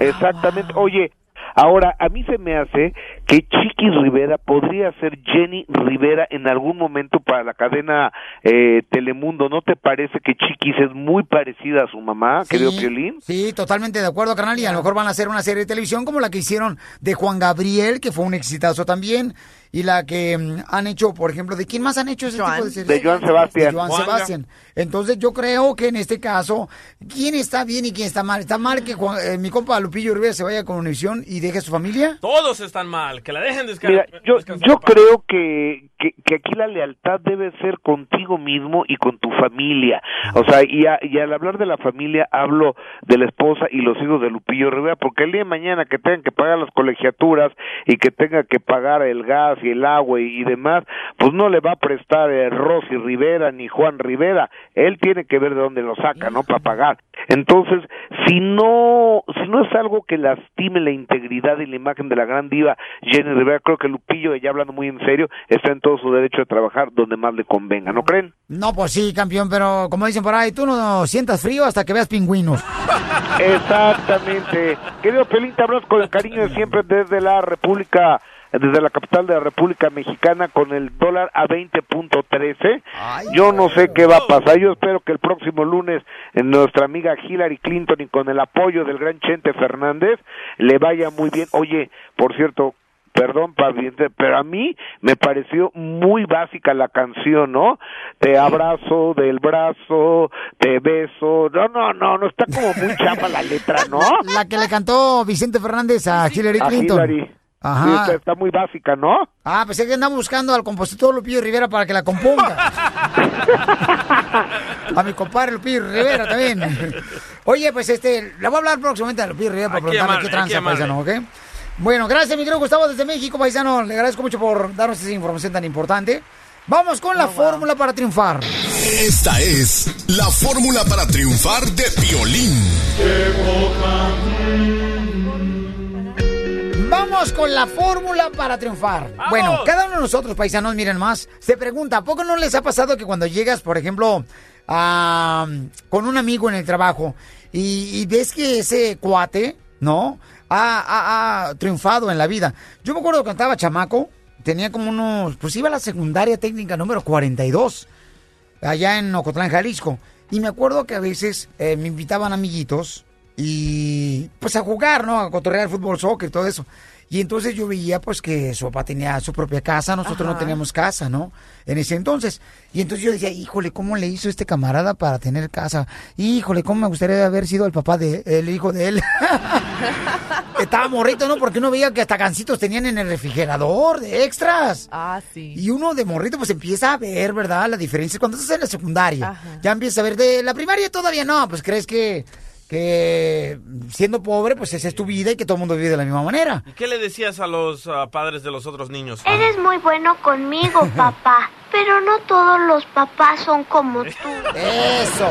Exactamente. Oye, ahora, a mí se me hace que Chiquis Rivera podría ser Jenny Rivera en algún momento para la cadena eh, Telemundo. ¿No te parece que Chiquis es muy parecida a su mamá, querido Piolín? Sí, totalmente de acuerdo, carnal. Y a lo mejor van a hacer una serie de televisión como la que hicieron de Juan Gabriel, que fue un exitazo también. Y la que mm, han hecho, por ejemplo, ¿de quién más han hecho ese tipo de series? De Joan Sebastián. De Joan. Sebastián. Entonces yo creo que en este caso, ¿quién está bien y quién está mal? ¿Está mal que Juan- eh, mi compa Lupillo Rivera se vaya con Univisión y deje a su familia? Todos están mal, que la dejen Mira, descansar. yo, yo creo que, que, que aquí la lealtad debe ser contigo mismo y con tu familia. O sea, y, a- y al hablar de la familia hablo de la esposa y los hijos de Lupillo Rivera, porque el día de mañana que tengan que pagar las colegiaturas y que tenga que pagar el gas y el agua y, y demás, pues no le va a prestar eh, Rosy Rivera ni Juan Rivera. Él tiene que ver de dónde lo saca, ¿no? Para pagar. Entonces, si no, si no es algo que lastime la integridad y la imagen de la gran diva Jenny Rivera, creo que Lupillo, ya hablando muy en serio, está en todo su derecho de trabajar donde más le convenga, ¿no creen? No, pues sí, campeón, pero como dicen por ahí, tú no sientas frío hasta que veas pingüinos. Exactamente. Querido Pelín, te hablas con el cariño de siempre desde la República, desde la capital de la República Mexicana con el dólar a 20.13. Yo no sé qué va a pasar. Yo espero que el próximo lunes eh, nuestra amiga Hillary Clinton y con el apoyo del gran Chente Fernández le vaya muy bien. Oye, por cierto, perdón, paviente, pero a mí me pareció muy básica la canción, ¿no? Te abrazo del brazo, te beso. No, no, no, no está como muy chapa la letra, ¿no? La que le cantó Vicente Fernández a Hillary A Clinton. Hillary. Sí, Ajá. está, está muy básica, ¿no? Ah, pues es que andamos buscando al compositor Lupillo Rivera para que la componga. a mi compadre Lupillo Rivera también. Oye, pues este, le voy a hablar próximamente a Lupillo Rivera para preguntarle qué tranza, paisano, ¿ok? Bueno, gracias, mi querido Gustavo, desde México, paisano. Le agradezco mucho por darnos esa información tan importante. Vamos con la fórmula para triunfar. Esta es la fórmula para triunfar de Piolín. Vamos con la fórmula para triunfar. Bueno, cada uno de nosotros, paisanos, miren más, se pregunta, ¿a poco no les ha pasado que cuando llegas, por ejemplo, a- con un amigo en el trabajo y, y ves que ese cuate, ¿no? Ha, ha- ha triunfado en la vida. Yo me acuerdo cuando estaba chamaco, tenía como unos, pues iba a la secundaria técnica número 42, allá en Ocotlán, Jalisco. Y me acuerdo que a veces eh, me invitaban amiguitos y pues a jugar, ¿no? A cotorrear fútbol, soccer y todo eso. Y entonces yo veía pues que su papá tenía su propia casa, nosotros no teníamos casa, ¿no? En ese entonces. Y entonces yo decía, híjole, ¿cómo le hizo este camarada para tener casa? Híjole, ¿cómo me gustaría haber sido el papá de el hijo de él? Estaba morrito, ¿no? Porque uno veía que hasta gancitos tenían en el refrigerador de extras. Ah, sí. Y uno de morrito pues empieza a ver, ¿verdad? La diferencia cuando estás en la secundaria. Ya empieza a ver de la primaria todavía no, pues crees que que siendo pobre pues esa es tu vida y que todo el mundo vive de la misma manera. ¿Y qué le decías a los ah, padres de los otros niños? Eres muy bueno conmigo, papá, pero no todos los papás son como tú. Eso,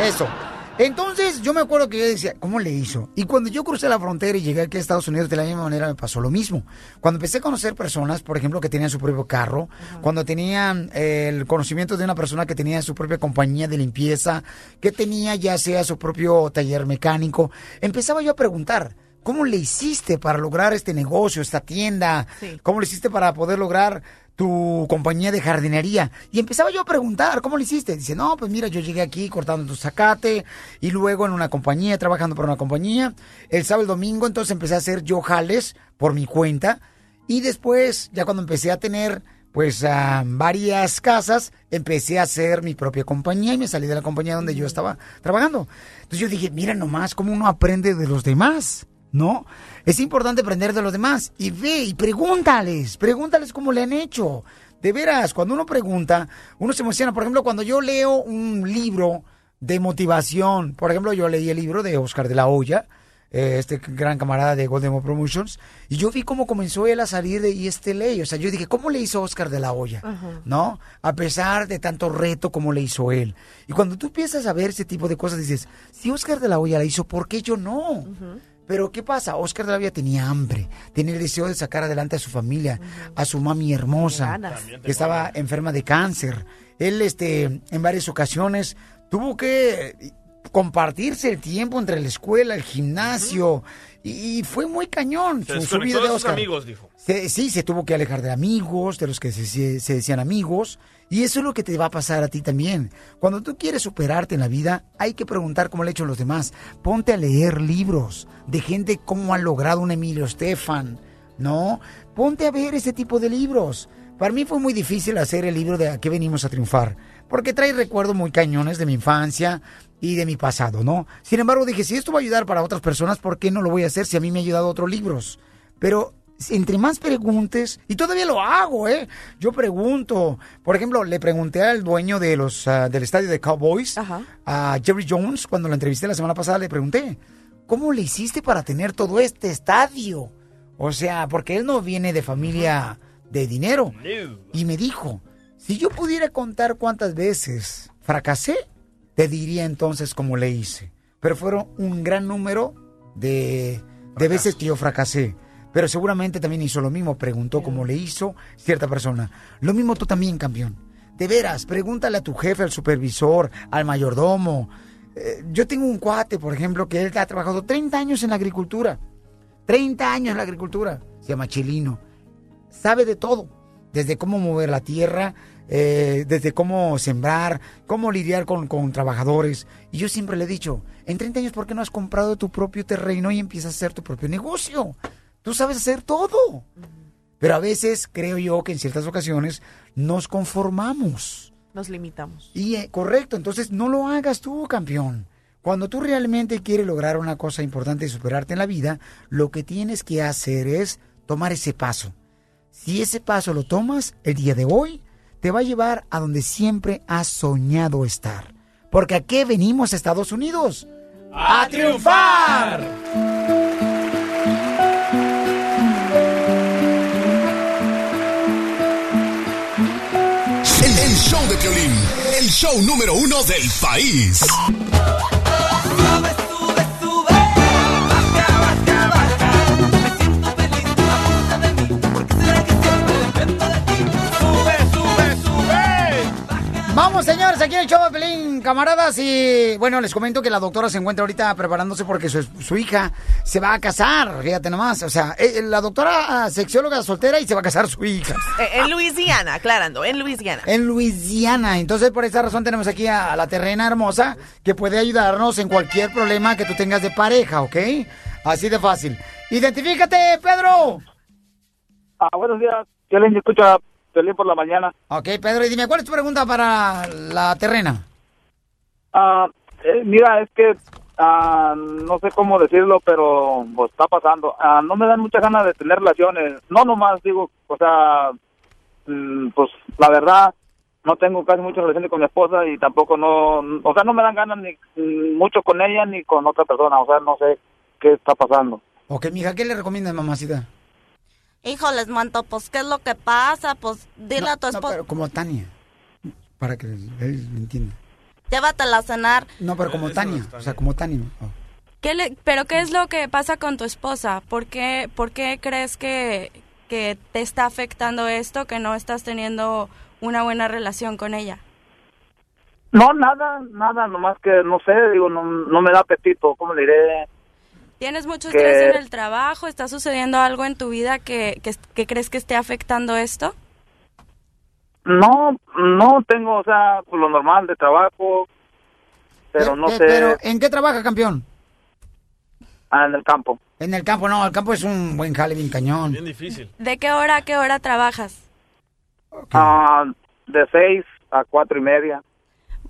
eso. Entonces yo me acuerdo que yo decía, ¿cómo le hizo? Y cuando yo crucé la frontera y llegué aquí a Estados Unidos de la misma manera me pasó lo mismo. Cuando empecé a conocer personas, por ejemplo, que tenían su propio carro, cuando tenían eh, el conocimiento de una persona que tenía su propia compañía de limpieza, que tenía ya sea su propio taller mecánico, empezaba yo a preguntar, ¿cómo le hiciste para lograr este negocio, esta tienda? ¿Cómo le hiciste para poder lograr tu compañía de jardinería. Y empezaba yo a preguntar, ¿cómo lo hiciste? Dice, no, pues mira, yo llegué aquí cortando tu zacate y luego en una compañía, trabajando por una compañía. El sábado y el domingo, entonces empecé a hacer yo jales por mi cuenta. Y después, ya cuando empecé a tener, pues, ah, varias casas, empecé a hacer mi propia compañía y me salí de la compañía donde yo estaba trabajando. Entonces yo dije, mira nomás cómo uno aprende de los demás. ¿No? Es importante aprender de los demás y ve y pregúntales, pregúntales cómo le han hecho. De veras, cuando uno pregunta, uno se emociona. Por ejemplo, cuando yo leo un libro de motivación, por ejemplo, yo leí el libro de Oscar de la Hoya, eh, este gran camarada de Golden Promotions, y yo vi cómo comenzó él a salir de este ley. O sea, yo dije, ¿cómo le hizo Oscar de la Hoya? ¿No? A pesar de tanto reto como le hizo él. Y cuando tú empiezas a ver ese tipo de cosas, dices, si Oscar de la Hoya la hizo, ¿por qué yo no? Pero ¿qué pasa? Oscar de la tenía hambre, tenía el deseo de sacar adelante a su familia, a su mami hermosa, que estaba enferma de cáncer. Él, este, en varias ocasiones tuvo que compartirse el tiempo entre la escuela, el gimnasio. Y, y fue muy cañón. Se su- vida de Oscar. amigos, dijo. Se- sí, se tuvo que alejar de amigos, de los que se, se- se decían amigos. Y eso es lo que te va a pasar a ti también. Cuando tú quieres superarte en la vida, hay que preguntar cómo le han hecho los demás. Ponte a leer libros de gente cómo ha logrado un Emilio Estefan, ¿no? Ponte a ver ese tipo de libros. Para mí fue muy difícil hacer el libro de A qué venimos a triunfar, porque trae recuerdos muy cañones de mi infancia y de mi pasado, ¿no? Sin embargo, dije, si esto va a ayudar para otras personas, ¿por qué no lo voy a hacer si a mí me ha ayudado otros libros? Pero entre más preguntes, y todavía lo hago, ¿eh? Yo pregunto, por ejemplo, le pregunté al dueño de los, ah, del estadio de Cowboys, a Jerry Jones, cuando lo entrevisté la semana pasada, le pregunté, ¿cómo le hiciste para tener todo este estadio? O sea, porque él no viene de familia de dinero. Y me dijo, si yo pudiera contar cuántas veces fracasé, te diría entonces cómo le hice. Pero fueron un gran número de, de veces que yo fracasé. Pero seguramente también hizo lo mismo, preguntó cómo le hizo cierta persona. Lo mismo tú también, campeón. De veras, pregúntale a tu jefe, al supervisor, al mayordomo. Eh, yo tengo un cuate, por ejemplo, que él ha trabajado 30 años en la agricultura. 30 años en la agricultura. Se llama Chilino. Sabe de todo. Desde cómo mover la tierra, eh, desde cómo sembrar, cómo lidiar con, con trabajadores. Y yo siempre le he dicho, en 30 años, ¿por qué no has comprado tu propio terreno y empiezas a hacer tu propio negocio? Tú sabes hacer todo. Pero a veces creo yo que en ciertas ocasiones nos conformamos. Nos limitamos. Y eh, correcto, entonces no lo hagas tú, campeón. Cuando tú realmente quieres lograr una cosa importante y superarte en la vida, lo que tienes que hacer es tomar ese paso. Si ese paso lo tomas el día de hoy, te va a llevar a donde siempre has soñado estar. Porque ¿a qué venimos a Estados Unidos? ¡A triunfar! El show número uno del país. Vamos, señores, aquí en el show de Pelín, camaradas. Y bueno, les comento que la doctora se encuentra ahorita preparándose porque su, su hija se va a casar. Fíjate nomás. O sea, eh, la doctora ah, sexióloga soltera y se va a casar su hija. Eh, en Luisiana, aclarando, en Luisiana. En Luisiana. Entonces, por esa razón tenemos aquí a, a la terrena hermosa que puede ayudarnos en cualquier problema que tú tengas de pareja, ¿ok? Así de fácil. Identifícate, Pedro. Ah, buenos días. Yo les escucho a Pelín por la mañana. Ok, Pedro, y dime, ¿cuál es tu pregunta para la terrena? Ah, eh, mira, es que ah, no sé cómo decirlo, pero pues, está pasando. Ah, no me dan muchas ganas de tener relaciones. No nomás digo, o sea, mm, pues la verdad, no tengo casi muchas relaciones con mi esposa y tampoco no, o sea, no me dan ganas ni mm, mucho con ella ni con otra persona. O sea, no sé qué está pasando. Ok, mija, ¿qué le recomiendas, mamacita? Híjoles, manto, pues, ¿qué es lo que pasa? Pues, dile a tu No, esposa, pero como Tania. Para que él me entienda. llévatela a cenar. No, pero como Tania. O sea, como Tania. Oh. ¿Qué le- ¿Pero qué es lo que pasa con tu esposa? ¿Por qué, por qué crees que, que te está afectando esto, que no estás teniendo una buena relación con ella? No, nada, nada, nomás que no sé, digo, no, no me da apetito, ¿cómo le diré? ¿Tienes mucho Que- estrés en el trabajo? ¿Está sucediendo algo en tu vida que, que, que crees que esté afectando esto? No, no tengo, o sea, pues, lo normal de trabajo, pero no Eh, sé, Pero, ¿en qué trabaja, campeón? ah, en el campo. En el campo, no, el campo es un buen jale, bien cañón. Bien difícil. ¿De qué hora a qué hora trabajas? Ah, de seis a cuatro y media.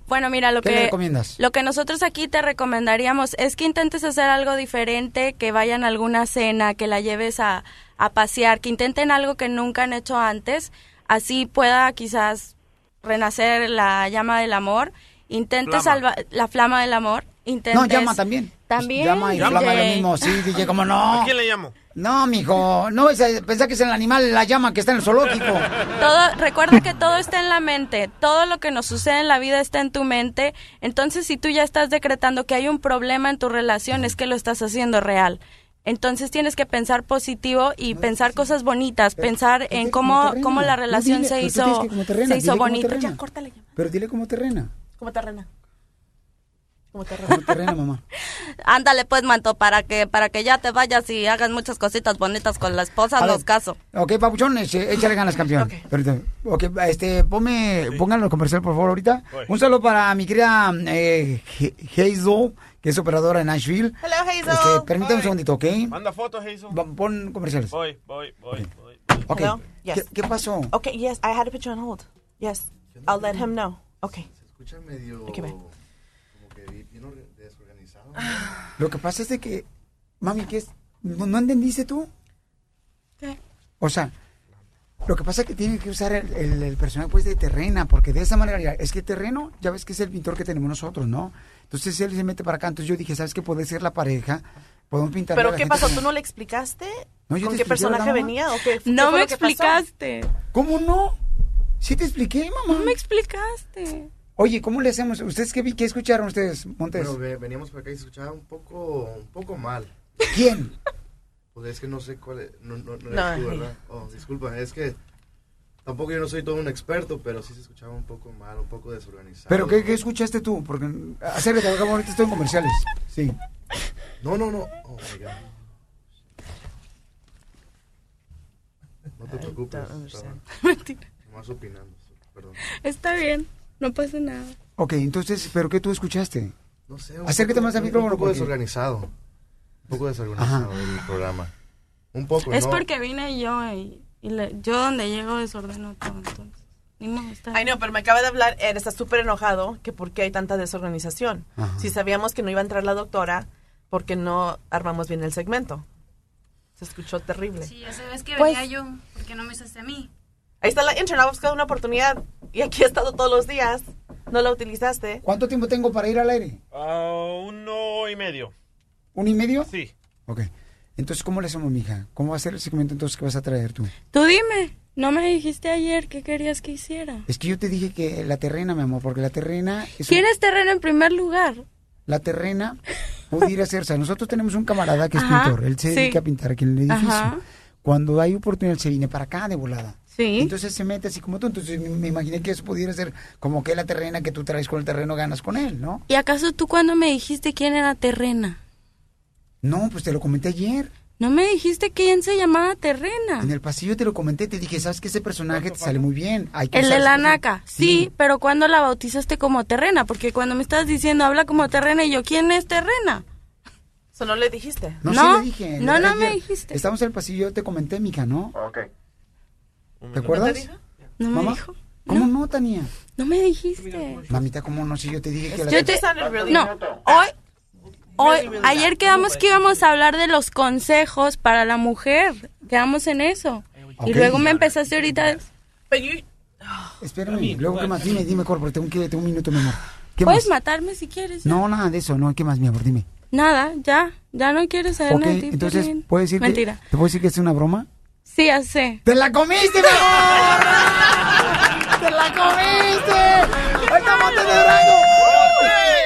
Bueno, mira, lo ¿Qué que le recomiendas? lo que nosotros aquí te recomendaríamos es que intentes hacer algo diferente, que vayan a alguna cena, que la lleves a, a pasear, que intenten algo que nunca han hecho antes, así pueda quizás renacer la llama del amor. Intentes salvar la flama del amor. Intentes No, llama también. También. Llama y DJ. flama es lo mismo, sí, DJ, como no. ¿A quién le llamo? No, mijo, no, es, pensá que es el animal, la llama que está en el zoológico. Todo, recuerda que todo está en la mente, todo lo que nos sucede en la vida está en tu mente, entonces si tú ya estás decretando que hay un problema en tu relación es que lo estás haciendo real. Entonces tienes que pensar positivo y pensar cosas bonitas, pensar en cómo, cómo la No, relación dile, se hizo, terrena, se hizo bonita. Ya, córtale. Pero dile como terrena. Como terrena. Como terrena, mamá. Ándale pues, manto, para que para que ya te vayas y hagas muchas cositas bonitas con la esposa, A los ver. caso. Ok, papuchón, eche- échale ganas, campeón. Ahorita. Ok, este, ponme, pónganlo comercial, por favor, ahorita. Voy. Un saludo para mi querida eh, He- Hazel, que es operadora en Nashville. Hello, Hazel. Este, permítame un segundito, ¿ok? Manda fotos, Hazel. Va- Pon comerciales. Voy, voy, voy, voy. Ok. Hello? Yes. ¿Qué, qué pasó? Okay, yes, I had to put you on hold. Yes, I'll let him know. Okay. Escucha medio ven. como que bien orga- desorganizado. Lo que pasa es de que, mami, ¿qué es? ¿No, no entendiste tú? ¿Qué? O sea, lo que pasa es que tiene que usar el, el, el personaje pues de terrena, porque de esa manera, es que terreno, ya ves que es el pintor que tenemos nosotros, ¿no? Entonces él se mete para acá, entonces yo dije, ¿sabes qué? Puede ser la pareja, podemos pintar. ¿Pero qué pasó? ¿Tú no le explicaste? No, yo ¿Con qué expliqué, ¿verdad, personaje venía o qué? qué No fue me explicaste. ¿Cómo no? Sí te expliqué, mamá. No me explicaste. Oye, ¿cómo le hacemos? ¿Ustedes qué, escucharon ustedes, Montes? Bueno, ve- veníamos por acá y se escuchaba un poco, un poco mal. ¿Quién? Pues es que no sé cuál es, no, no, no tú. ¿verdad? Oh, disculpa, es que tampoco yo no soy todo un experto, pero sí se escuchaba un poco mal, un poco desorganizado. ¿Pero qué, qué escuchaste tú? Porque, acércate, acá ahorita estoy en comerciales. Sí. No, no, no. Oh, my God. No te preocupes. estaba Mentira. Más opinando, perdón. Está bien, no pasa nada. Ok, entonces, ¿pero qué tú escuchaste? No sé. un Acércate poco- más al micrófono. Un poco porque- desorganizado. Un poco desorganizado el programa. Un poco, es ¿no? porque vine yo y, y le- yo donde llego desordeno todo, entonces. Ay, no, pero me acaba de hablar, él está súper enojado que por qué hay tanta desorganización. Ajá. Si sabíamos que no iba a entrar la doctora, porque no armamos bien el segmento. Se escuchó terrible. Sí, ya sabes que Pues- venía yo. ¿Por qué no me usaste a mí? Ahí está la intern, ha buscado una oportunidad y aquí ha estado todos los días. No la utilizaste. ¿Cuánto tiempo tengo para ir al aire? Ah, uno y medio. ¿Un y medio? Sí. Ok. Entonces, ¿cómo le hacemos, mija? ¿Cómo va a ser el segmento entonces que vas a traer tú? Tú dime, no me dijiste ayer qué querías que hiciera. Es que yo te dije que la terrena, mi amor, porque la terrena es un- ¿Quién es terreno en primer lugar? la terrena pudiera ser, o sea, nosotros tenemos un camarada que es Ajá, pintor, él se sí. dedica a pintar aquí en el edificio. Ajá. Cuando hay oportunidad se viene para acá de volada. Sí. Entonces se mete así como tú, entonces me, imaginé que eso pudiera ser como que la terrena que tú traes con el terreno ganas con él, ¿no? ¿Y acaso tú cuando me dijiste quién era terrena? No, pues te lo comenté ayer. No me dijiste quién se llamaba terrena. En el pasillo te lo comenté, te dije, ¿sabes que ese personaje te sale muy bien? Hay que El de la personaje". naca, sí, pero cuando la bautizaste como terrena? Porque cuando me estabas diciendo habla como terrena y yo, ¿quién es terrena? Eso no le dijiste. No, No, sí le dije. no, no ayer me dijiste. Estamos en el pasillo, te comenté, mija, ¿no? Ok. ¿Te acuerdas? No me Mamá, dijo. ¿Cómo no, Tania? No me dijiste. Mamita, ¿cómo no? Si yo te dije que la... Yo te... No, hoy, hoy, ayer quedamos que íbamos a hablar de los consejos para la mujer. Quedamos en eso. Y luego me empezaste ahorita... Espérame, luego, ¿qué más? Dime, dime, Cor, porque tengo, que, tengo un minuto, mi amor. ¿Qué Puedes más? matarme si quieres. No, nada de eso, no, ¿qué más, mi amor? Dime. Nada, ya. Ya no quieres saber nada de ti. entonces. ¿puedes decir Mentira. que, ¿te puedo decir que es una broma? Sí, ya sé. ¡Te la comiste, mi amor! ¡Te la comiste! ¡Ahí está Montes de Durango!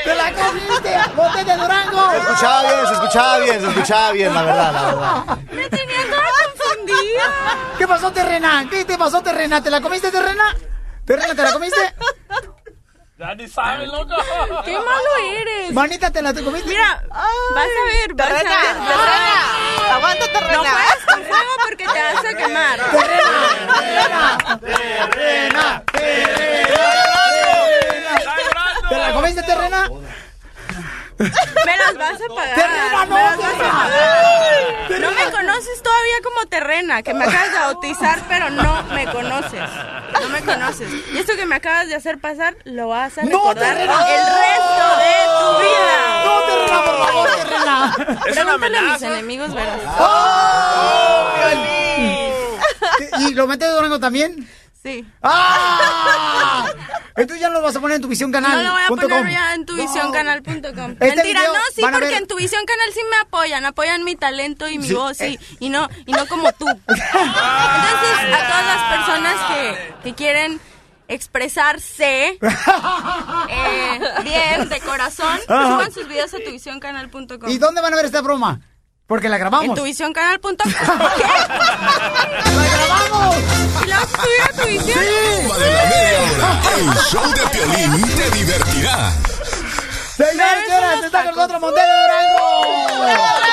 ¡Te la comiste! ¡Montes de Durango! Se escuchaba bien, se escuchaba bien, se escuchaba bien, la verdad, la verdad. Me tenía toda confundida. ¿Qué pasó, Terrena? ¿Qué te pasó, Terrena? ¿Te la comiste, Terrena? ¿Terrena, te la comiste? Ya ni sabe, loco. ¡Qué malo eres! Manita, ¿te la te comiste? Mira, vas a ver, vas Terrena, a ver. terrena. Aguanta, terrena. No juegues con fuego porque te vas a quemar. ¡Terrena! ¿Te la comiste, Terrena? Me las vas a pagar. Terrena, no, me las vas a Terrena. pagar. No me conoces todavía como terrena, que me acabas de bautizar, pero no me conoces. No me conoces. Y esto que me acabas de hacer pasar, lo vas a No, recordar el resto de tu vida. No. Es una Pregúntale a mis amenaza. enemigos, verás. ¡Oh! ¿Y lo metes de Durango también? Sí. ¡Ah! Entonces ya lo vas a poner en tu visión canal. No lo voy a poner com. ya en tuvisioncanal.com. Este Mentira, video no, sí, porque ver- en Tuvisión Canal sí me apoyan, apoyan mi talento y mi Sí, voz, eh. y, y no y no como tú. Entonces, a todas las personas que, que quieren expresarse eh, bien, de corazón, suban sus videos a tuvisioncanal.com. ¿Y dónde van a ver esta broma? Porque la grabamos. En tuvisioncanal.com. ¡La grabamos! ¿Y la vas a subir a Tuvisión? Toma de la media hora. El show de Piolín te divertirá. Señores, señoras, está con nosotros Monte de Durango.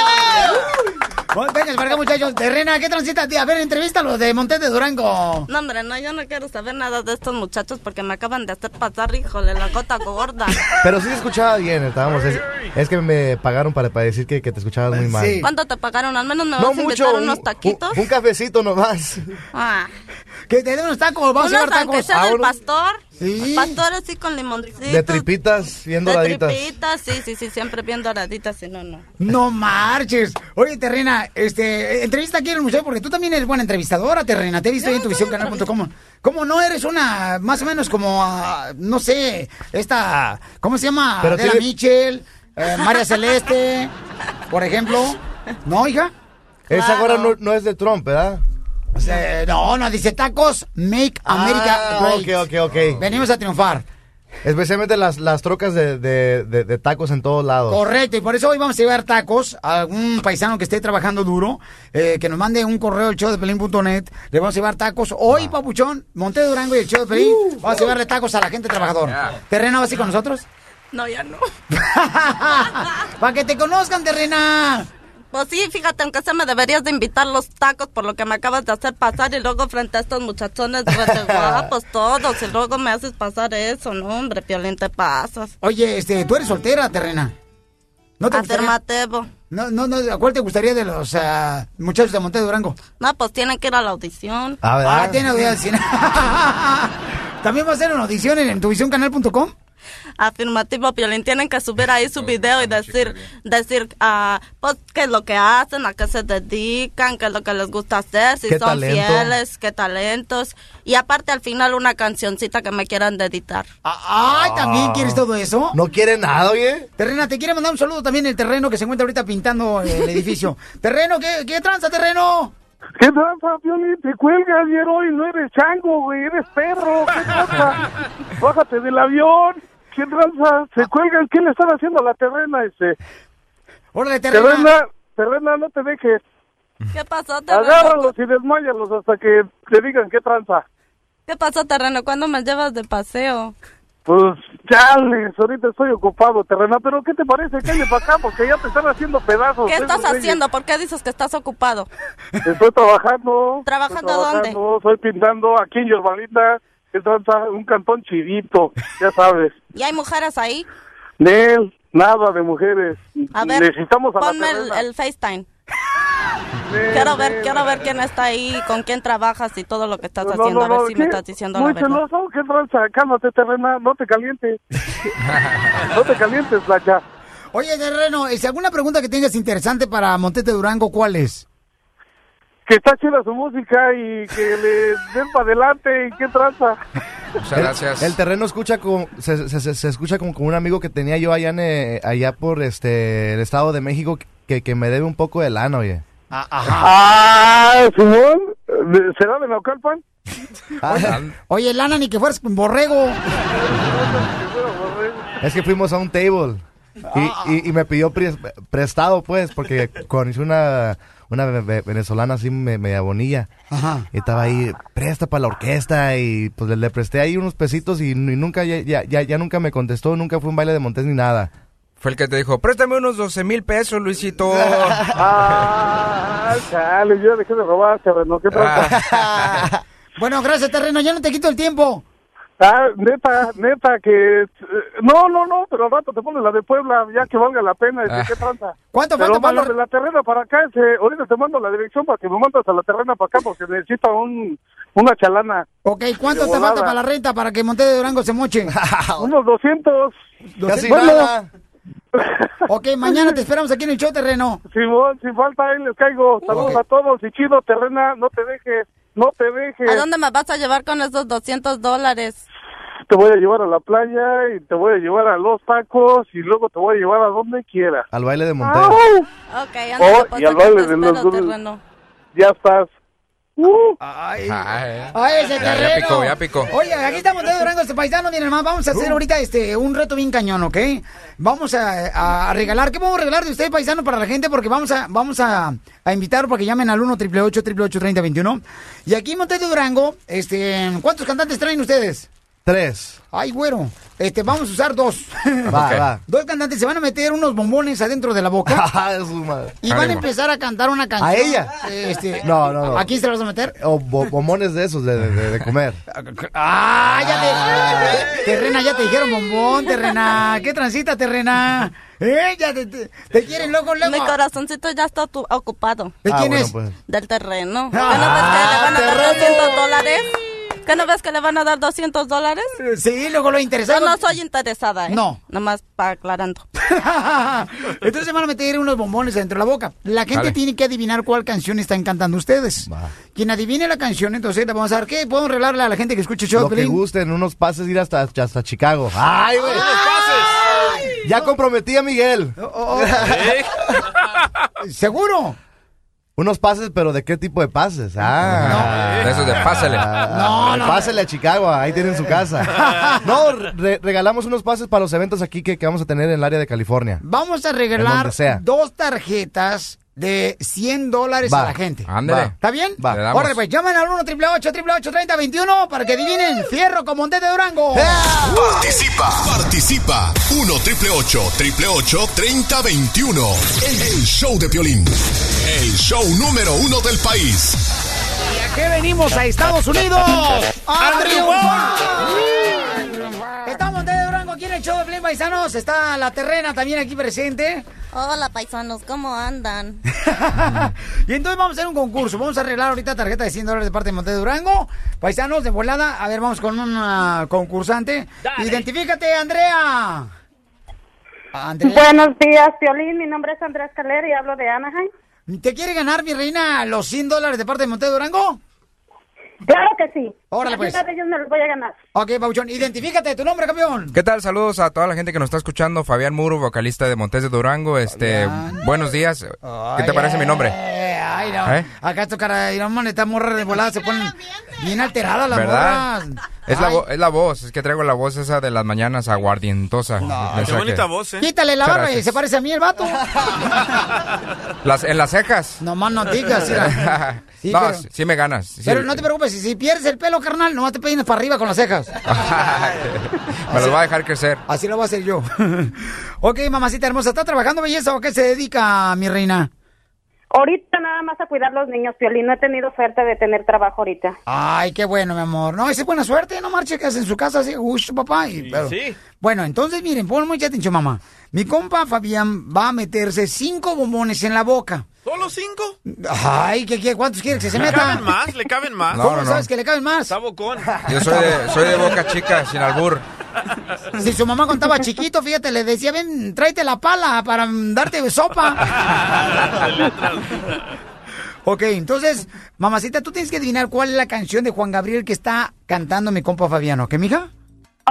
Bueno, Venga, para acá, muchachos. Terrena, ¿qué transita? A ver, entrevístalo de Monte de Durango. No, hombre, no, yo no quiero saber nada de estos muchachos porque me acaban de hacer pasar, híjole, la gota gorda. Pero sí se escuchaba bien, estábamos. Es, es que me pagaron para, para decir que, que te escuchabas muy mal. ¿Cuánto te pagaron? Al menos me vas No a invitar mucho, unos un- taquitos. Un, un cafecito nomás. Ah. Que te den unos tacos, vamos a Unos, llevar aunque tacos. sea Ah, del unos- pastor. Sí. Pastor así con limoncito. De tripitas, bien De doraditas. tripitas, sí, sí, sí, siempre bien doraditas, si no, no. No marches. Oye, Terrena, este, entrevista aquí en el museo porque tú también eres buena entrevistadora, Terrena. Te he visto ahí en tu visioncanal.com. ¿Cómo no eres una, más o menos como, ah, no sé, esta, ¿cómo se llama? Pero Adela tiene- Michel, eh, María Celeste, por ejemplo. ¿No, hija? Esa ahora no, no es de Trump, ¿verdad? No, no, dice tacos, make America Ah, great. ok, ok, ok. Venimos a triunfar. Especialmente las, las trocas de, de, de- de tacos en todos lados. Correcto, y por eso hoy vamos a llevar tacos a algún paisano que esté trabajando duro, eh, que nos mande un correo al show de pelín.net. Le vamos a llevar tacos. Hoy, Papuchón, Monte de Durango y el show de Pelín, vamos a llevarle tacos a la gente trabajadora. ¿Terrena va así con nosotros? No, ya no. Para que te conozcan, Terrena. Pues sí, fíjate, aunque sea me deberías de invitar los tacos por lo que me acabas de hacer pasar y luego frente a estos muchachones guapos todos y luego me haces pasar eso, no hombre, Piolín, te pasas. Oye, este, tú eres soltera, Terrena. ¿No te Afirmativo. No, no, no, ¿a cuál te gustaría de los ah, muchachos de Monte Durango? No, pues tienen que ir a la audición. Ah, ¿verdad? Ah, tiene audiencia. ¿También va a ser una audición en tuvisioncanal.com? Afirmativo, Piolín, tienen que subir ahí su video y decir, decir, ah, pues, qué es lo que hacen, a qué se dedican, qué es lo que les gusta hacer, si Qué son talento. fieles, qué talentos. Y aparte, al final, una cancioncita que me quieran dedicar. Ay, ¿también quieres todo eso? No quiere nada, oye. Terrena, te quiere mandar un saludo también el terreno que se encuentra ahorita pintando el edificio. terreno, ¿qué, qué tranza, terreno? ¿Qué tranza, Piolín? Te cuelgas ayer hoy, no eres chango, güey, eres perro. ¿Qué tranza? Bájate del avión. ¿Qué tranza? Se cuelgan. ¿Qué le están haciendo a la terrena, este? Órale, terrena. Terrena, terrena, no te dejes. ¿Qué pasó, terreno? Agárralos y desmáyalos hasta que te digan qué tranza. ¿Qué pasó, terreno? ¿Cuándo me llevas de paseo? Pues, chales, ahorita estoy ocupado, terrena, pero ¿qué te parece? Calle para acá, porque ya te están haciendo pedazos. ¿Qué estás haciendo? ¿Por qué dices que estás ocupado? Estoy trabajando. ¿Trabajando estoy dónde? trabajando, Estoy pintando aquí en Yorbalita, que un cantón chidito, ya sabes. ¿Y hay mujeres ahí? Nel, nada de mujeres. A ver, Necesitamos a la ponme el, el FaceTime. Nel, Quiero ver, Nel. quiero ver quién está ahí, con quién trabajas y todo lo que estás No, no, haciendo. a ver no, si ¿qué? me estás diciendo Muy la verdad. celoso, ¿qué tranza? Cálmate, terrena, no te calientes. no te calientes, Flaca. Oye, terreno, ¿es alguna pregunta que tengas interesante para Montete Durango? ¿Cuál es? Que está chida su música y que le den para adelante y qué tranza. Muchas gracias. El terreno escucha como, se, se- se- se escucha como, como un amigo que tenía yo allá en, eh, allá por este el Estado de México que, que me debe un poco de lana, oye. Ah, Simón, ¿será de Naucalpan? Oye, Lana, ni que fueras borrego. Es que fuimos a un table y, y- y me pidió pres- prestado, pues, porque conocí una, una ve- ve- venezolana así me- media bonilla. Ajá. Y estaba ahí, presta para la orquesta y pues le, le presté ahí unos pesitos y, nunca, ya, ya, ya, ya nunca me contestó, nunca fue un baile de Montés ni nada. Fue el que te dijo, préstame unos 12 mil pesos, Luisito. Ah, chale, yo dejé de robar, terreno, ¿qué tranza? Bueno, gracias, terreno, ya no te quito el tiempo. Ah, neta, neta, que... eh, No, no, no, pero al rato te pones la de Puebla, ya que valga la pena, Ah. ¿qué tranza? ¿Cuánto Pero falta para de la terrena para acá, ese, ahorita te mando la dirección para que me mandas a la terrena para acá porque necesito un, una chalana. Ok, ¿cuánto De te falta volada. para la renta para que Montete Durango se moche? Unos 200. Casi Bueno, nada. Ok, mañana te esperamos aquí en el show, terreno. Simón, sin falta, ahí les caigo. Saludos a todos y chido, terrena, no te dejes, no te dejes. ¿A dónde me vas a llevar con esos 200 dólares? Te voy a llevar a la playa y te voy a llevar a los tacos y luego te voy a llevar a donde quieras. Al baile de Montés. Ok, ándale, Oh, pues, y al baile de los terreno. Ya estás. Uh. Ay, Ay, Ay, ese ya, ya terreno. picó, ya picó. Oye, aquí estamos de Durango, este paisano, miren, hermano, vamos a hacer ahorita este un reto bien cañón, ¿ok? Vamos a, a regalar, ¿qué podemos regalar de usted, paisano, para la gente? Porque vamos a, vamos a, a invitar para que llamen al 1 888 888 3021 Y aquí en Montes de Durango, este, ¿cuántos cantantes traen ustedes? Tres. Ay, güero. Este, vamos a usar dos. Va, va. Dos cantantes se van a meter unos bombones adentro de la boca. Ah, su madre. y van a empezar a cantar una canción. ¿A ella? Este, No, no, no. ¿A quién se las vas a meter? O bo- bombones de esos de, de- de comer. Ah, ya te. Terrena, ya te dijeron bombón, Terrena. ¿Qué transita, Terrena? ¿Eh? Ya te, te- te quieren luego, luego. Mi corazoncito ya está tu- ocupado. ¿De Ah, quién bueno, es? pues. Del terreno. ¿Qué no ves que le van a dar 200 dólares? ¿Qué no ves que le van a dar 200 dólares? Sí, luego lo interesado. Yo no soy interesada, ¿eh? No. Nomás para aclarando. Entonces se van a meter unos bombones dentro de la boca. La gente Dale. tiene que adivinar cuál canción están cantando ustedes. Quien adivine la canción, entonces le vamos a dar, ¿qué? ¿Podemos regalarle a la gente que escuche show Lo que gusten, unos pases ir hasta, hasta Chicago. ¡Ay, güey! Ya comprometí a Miguel. Oh, ¿Seguro? Unos pases, pero ¿de qué tipo de pases? Ah. De esos de pásale. No, no. Pásale a Chicago, ahí tienen su casa. No, re- regalamos unos pases para los eventos aquí que, que vamos a tener en el área de California. Vamos a regalar dos tarjetas de 100 dólares Va. a la gente. Ándale. Va. ¿Está bien? Va. Órale, pues llaman al 1 888 3021 para que adivinen Fierro con Monte de Durango. Participa, participa. 1 triple 8 triple 8 3021. El, el show de Piolín. El show número uno del país. ¿Y a qué venimos a Estados Unidos? ¡A triunfar! Estamos de Durango aquí en el show de Play Paisanos. Está la terrena también aquí presente. Hola, paisanos, ¿cómo andan? Y entonces vamos a hacer un concurso. Vamos a arreglar ahorita tarjeta de 100 dólares de parte de Monte de Durango. Paisanos de volada. A ver, vamos con una concursante. Identifícate, Andrea. Andrea. Buenos días, Piolín. Mi nombre es Andrea Escaler y hablo de Anaheim. ¿Te quiere ganar, mi reina, los 100 dólares de parte de Monte de Durango? Claro que sí. Órale, pues. Ellos me los voy a ganar. Ok, Pauchón. Identifícate, tu nombre, campeón. ¿Qué tal? Saludos a toda la gente que nos está escuchando. Fabián Muro, vocalista de Montes de Durango. Este, buenos días. ¿Qué te Ay, parece mi nombre? Eh, Ay, no. ¿Eh? Acá esto, cara, y no, man, esta morra de volada se ponen bien alteradas las ¿Verdad? morras. Es la, es la voz, es que traigo la voz esa de las mañanas aguardientosa. O Qué bonita que- voz, ¿eh? Quítale la barba y se parece a mí el vato. Las, en las cejas. No más no digas, mira. Sí, no, pero- sí, sí me ganas. Sí, Pero no te preocupes, si, si pierdes el pelo, carnal, nomás te peines para arriba con las cejas. me los va a dejar crecer. Así lo voy a hacer yo. ok, mamacita hermosa, ¿está trabajando belleza o qué se dedica, mi reina? Ahorita nada más a cuidar los niños, Piolín. No he tenido suerte de tener trabajo ahorita. Ay, qué bueno, mi amor. No, esa es buena suerte, no marche que en su casa así, gusto, papá. y- pero- sí. Bueno, entonces miren, pon mucha atención, mamá. Mi compa Fabián va a meterse cinco bombones en la boca. ¿Solo cinco? Ay, ¿qué, qué, cuántos quieres que se ¿Le meta? caben más? ¿Le caben más? No, ¿Cómo no, no. sabes que le caben más? Está bocón. Yo soy de, soy de boca chica, sin albur. Si su mamá contaba chiquito, fíjate, le decía, ven, tráete la pala para darte sopa. ok, entonces, mamacita, tú tienes que adivinar cuál es la canción de Juan Gabriel que está cantando mi compa Fabiano, ¿ok, mija?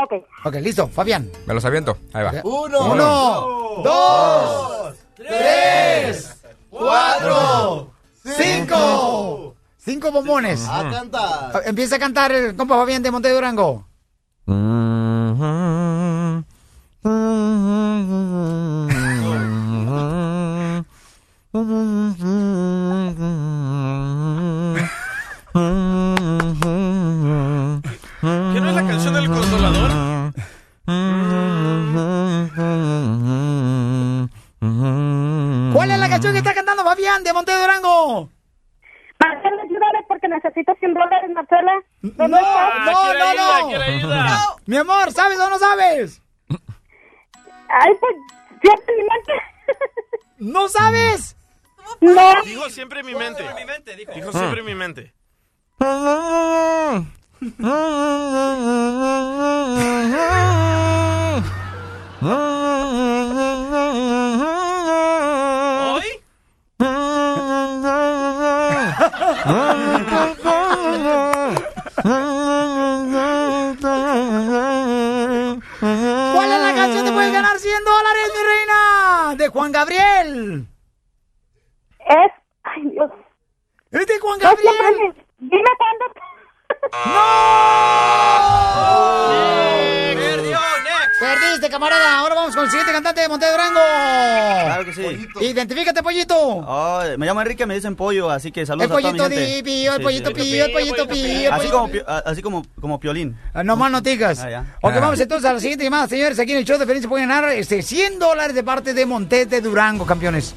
Ok. Ok, listo, Fabián. Me los aviento. Ahí va. Uno, dos, tres, cuatro, cinco. Cinco bombones. A cantar. Empieza a cantar el compa Fabián de Monte Durango. Fabián de Monte Durango? Marcela, ayúdame porque necesito 100 dólares, Marcela. No, ¿Dónde estás? no, quiere no, ayuda, no. ayuda. No. Mi amor, ¿sabes o no sabes? Ay, pues, siempre en mi mente. ¿No sabes? No. Dijo siempre en mi mente. Dijo siempre en mi mente. ¿Cuál es la canción que puedes ganar 100 dólares, mi reina? De Juan Gabriel. Es. Ay, Dios. ¿Es de Juan No, siempre Cuándo. Perdiste, camarada. Ahora vamos con el siguiente cantante de Monte Durango. Claro que sí. Identifícate, pollito. Oh, me llamo Enrique, me dicen pollo, así que saludos El a toda mi pollito gente. di, pío, el Sí, pollito sí. pío, el pollito pío, el Así pollito como, pio- a- así como, como piolín. Ah, No más noticas. Ah, ya. Ok, Ah. vamos entonces a la siguiente llamada, señores. Aquí en el show de Feliz se pueden ganar este, 100 dólares de parte de Montes de Durango, campeones.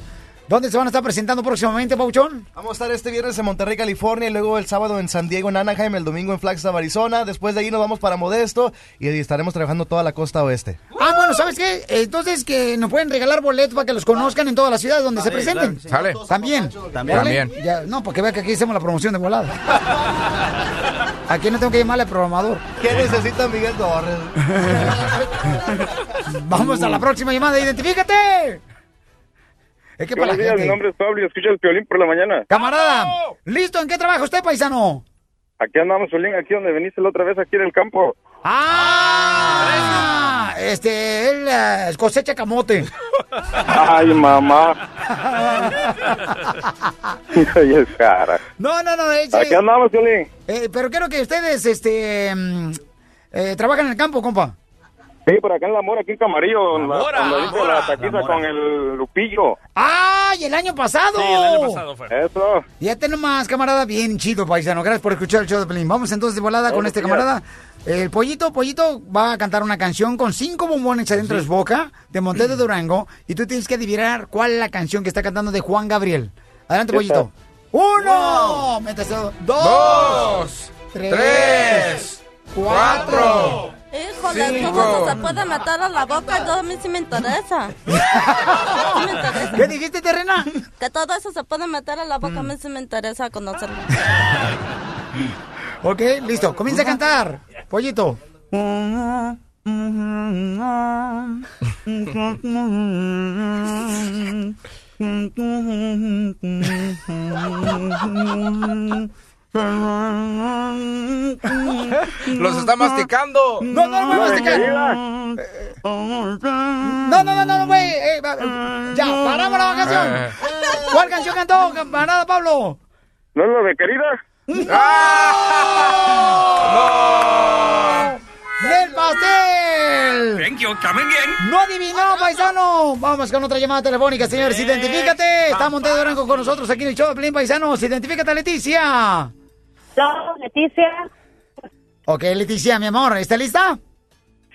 ¿Dónde se van a estar presentando próximamente, Pauchón? Vamos a estar este viernes en Monterrey, California, y luego el sábado en San Diego, en Anaheim, el domingo en Flagstaff, Arizona. Después de ahí nos vamos para Modesto y estaremos trabajando toda la costa oeste. Ah, bueno, ¿sabes qué? Entonces que nos pueden regalar boletos para que los conozcan en todas las ciudades donde se presenten. claro que sí. Sale. También. También. También. Ya, no, porque vea que aquí hacemos la promoción de volada. Aquí no tengo que llamarle al programador. ¿Qué necesita Miguel Torres? Vamos a la próxima llamada. ¡Identifícate! Es que para la Buenos días, gente... mi nombre es Pablo y escucho el violín por la mañana. Camarada, ¿listo? ¿En qué trabaja usted, paisano? Aquí andamos, Violín, aquí donde viniste la otra vez, aquí en el campo. ¡Ah! Este, él eh, cosecha camote. Ay, mamá. Ay, es cara. No, no, no. es, Aquí eh, andamos, Violín. eh, pero quiero que ustedes, este, mm, eh, trabajan en el campo, compa. Sí, por acá en La Mora, aquí en Camarillo, la, Mora, donde La taquiza con el Lupillo. ¡Ay, el año pasado! Sí, el año pasado fue. Eso. Ya tenemos más, camarada. Bien chido, paisano. Gracias por escuchar el show de Pelín. Vamos entonces de volada con este días. camarada. El pollito, pollito va a cantar una canción con cinco bombones adentro de su boca de Montes de Durango. Y tú tienes que adivinar cuál es la canción que está cantando de Juan Gabriel. Adelante, pollito. ¡Uno! Métese dos. Dos, Tres. tres, cuatro. Híjole, Cinco. todo eso se puede meter a la boca, yo a mí sí me interesa. Sí me interesa. ¿Qué dijiste, Terrena? Que todo eso se puede meter a la boca, a mí sí me interesa conocerlo. Ok, listo. Comienza a cantar. Pollito. Los está masticando. No, no, no voy a masticar. No, no, no, no, güey. Eh, va- ya, paramos la canción. Eh. ¿Cuál canción cantó, camarada Pablo? ¿No es lo de querida? ¡Del pastel! Thank you, come again. ¡No adivinó, paisano! Vamos con otra llamada telefónica, señores. Identifícate. Está Monte Durango con nosotros aquí en el show de Pelín Paisanos. Identifícate, Leticia. Hola, Leticia. Ok, Leticia, mi amor, ¿está lista?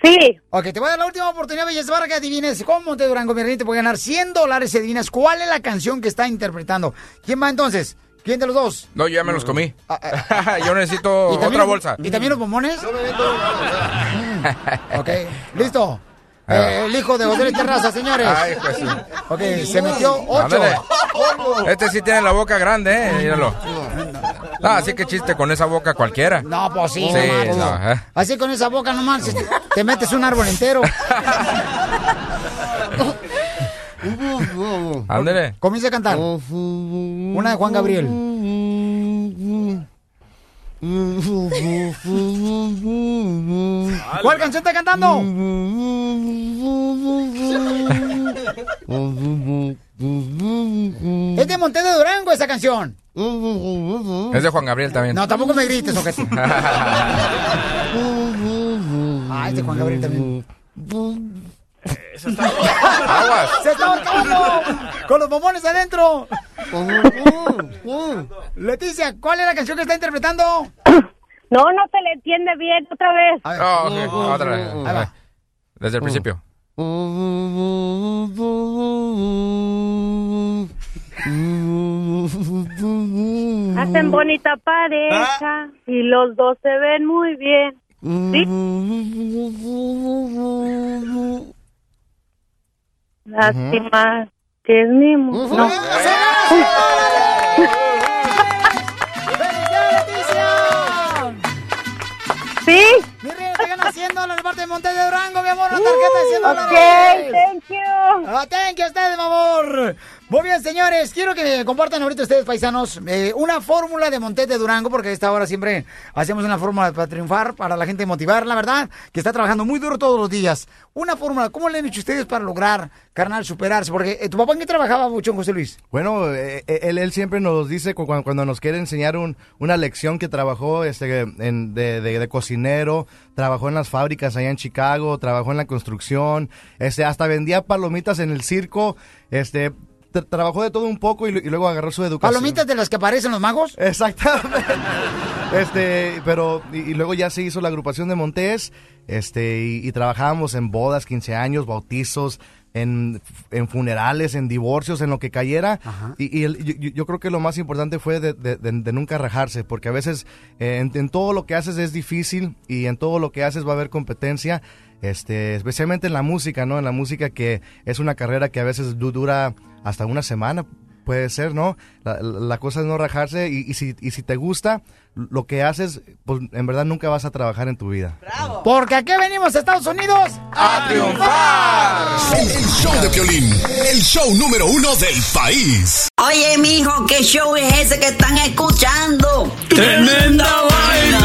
Sí. Ok, te voy a dar la última oportunidad, Belleza, para que adivines cómo Monte de Durango, mi reina, te puede ganar 100 dólares si adivinas cuál es la canción que está interpretando. ¿Quién va entonces? ¿Quién de los dos? No, yo ya me los comí. yo necesito ¿Y también otra los- bolsa. ¿Y también los bombones? ok, listo. Eh, el hijo de José Terraza, señores. Ay, pues sí. Ok, se metió ocho. Ándale. Este sí tiene la boca grande, eh, míralo. Ah, así que chiste con esa boca cualquiera. No, pues sí, Sí, no no, eh. Así con esa boca nomás te metes un árbol entero. Ándale. Comienza a cantar. Una de Juan Gabriel. ¿Cuál canción está cantando? Es de Monte de Durango esa canción. Es de Juan Gabriel también. No, tampoco me grites, ojete. Ah, es de Juan Gabriel también. Aguas. ¡Se está ahorcando! ¡Con los bombones adentro! Leticia, ¿cuál es la canción que está interpretando? No, no se le entiende bien. Otra vez. Oh, ok, Otra vez. Ahí va. Desde el principio. Hacen bonita pareja y los dos se ven muy bien. ¿Sí? Lástima que es mi mu- No. ¿Sí? Mi reina, te ganas 100 dólares de parte de Monte de Durango, mi amor. Una tarjeta de 100 dólares. Ok, thank you. Ah, thank you a ustedes, mi amor. Muy bien, señores, quiero que compartan ahorita ustedes, paisanos, eh, una fórmula de Montes de Durango, porque a esta hora siempre hacemos una fórmula para triunfar, para la gente motivar, la verdad, que está trabajando muy duro todos los días. Una fórmula, ¿cómo le han hecho ustedes para lograr, carnal, superarse? Porque eh, tu papá en qué trabajaba mucho, José Luis. Bueno, eh, eh, él, siempre nos dice cu- cuando, nos quiere enseñar un- una lección que trabajó este, de, de- cocinero, trabajó en las fábricas allá en Chicago, trabajó en la construcción, este, hasta vendía palomitas en el circo, este, trabajó de todo un poco y, lu- y luego agarró su educación. ¿Palomitas de las que aparecen los magos? Exactamente. Este, pero, y, y luego ya se hizo la agrupación de Montés, este, y, y trabajábamos en bodas, 15 años, bautizos, en, en funerales, en divorcios, en lo que cayera. Y, y el- yo- creo que lo más importante fue de, de- de- de nunca rajarse, porque a veces eh, en, en todo lo que haces es difícil y en todo lo que haces va a haber competencia. Este, especialmente en la música, ¿no? En la música que es una carrera que a veces du- dura hasta una semana, puede ser, ¿no? La, la cosa es no rajarse y, y si, y si te gusta lo que haces, pues en verdad nunca vas a trabajar en tu vida. Porque aquí venimos a Estados Unidos a triunfar. El show de Piolín, el show número uno del país. Oye, mijo, ¿qué show es ese que están escuchando? ¡Tremenda vaina!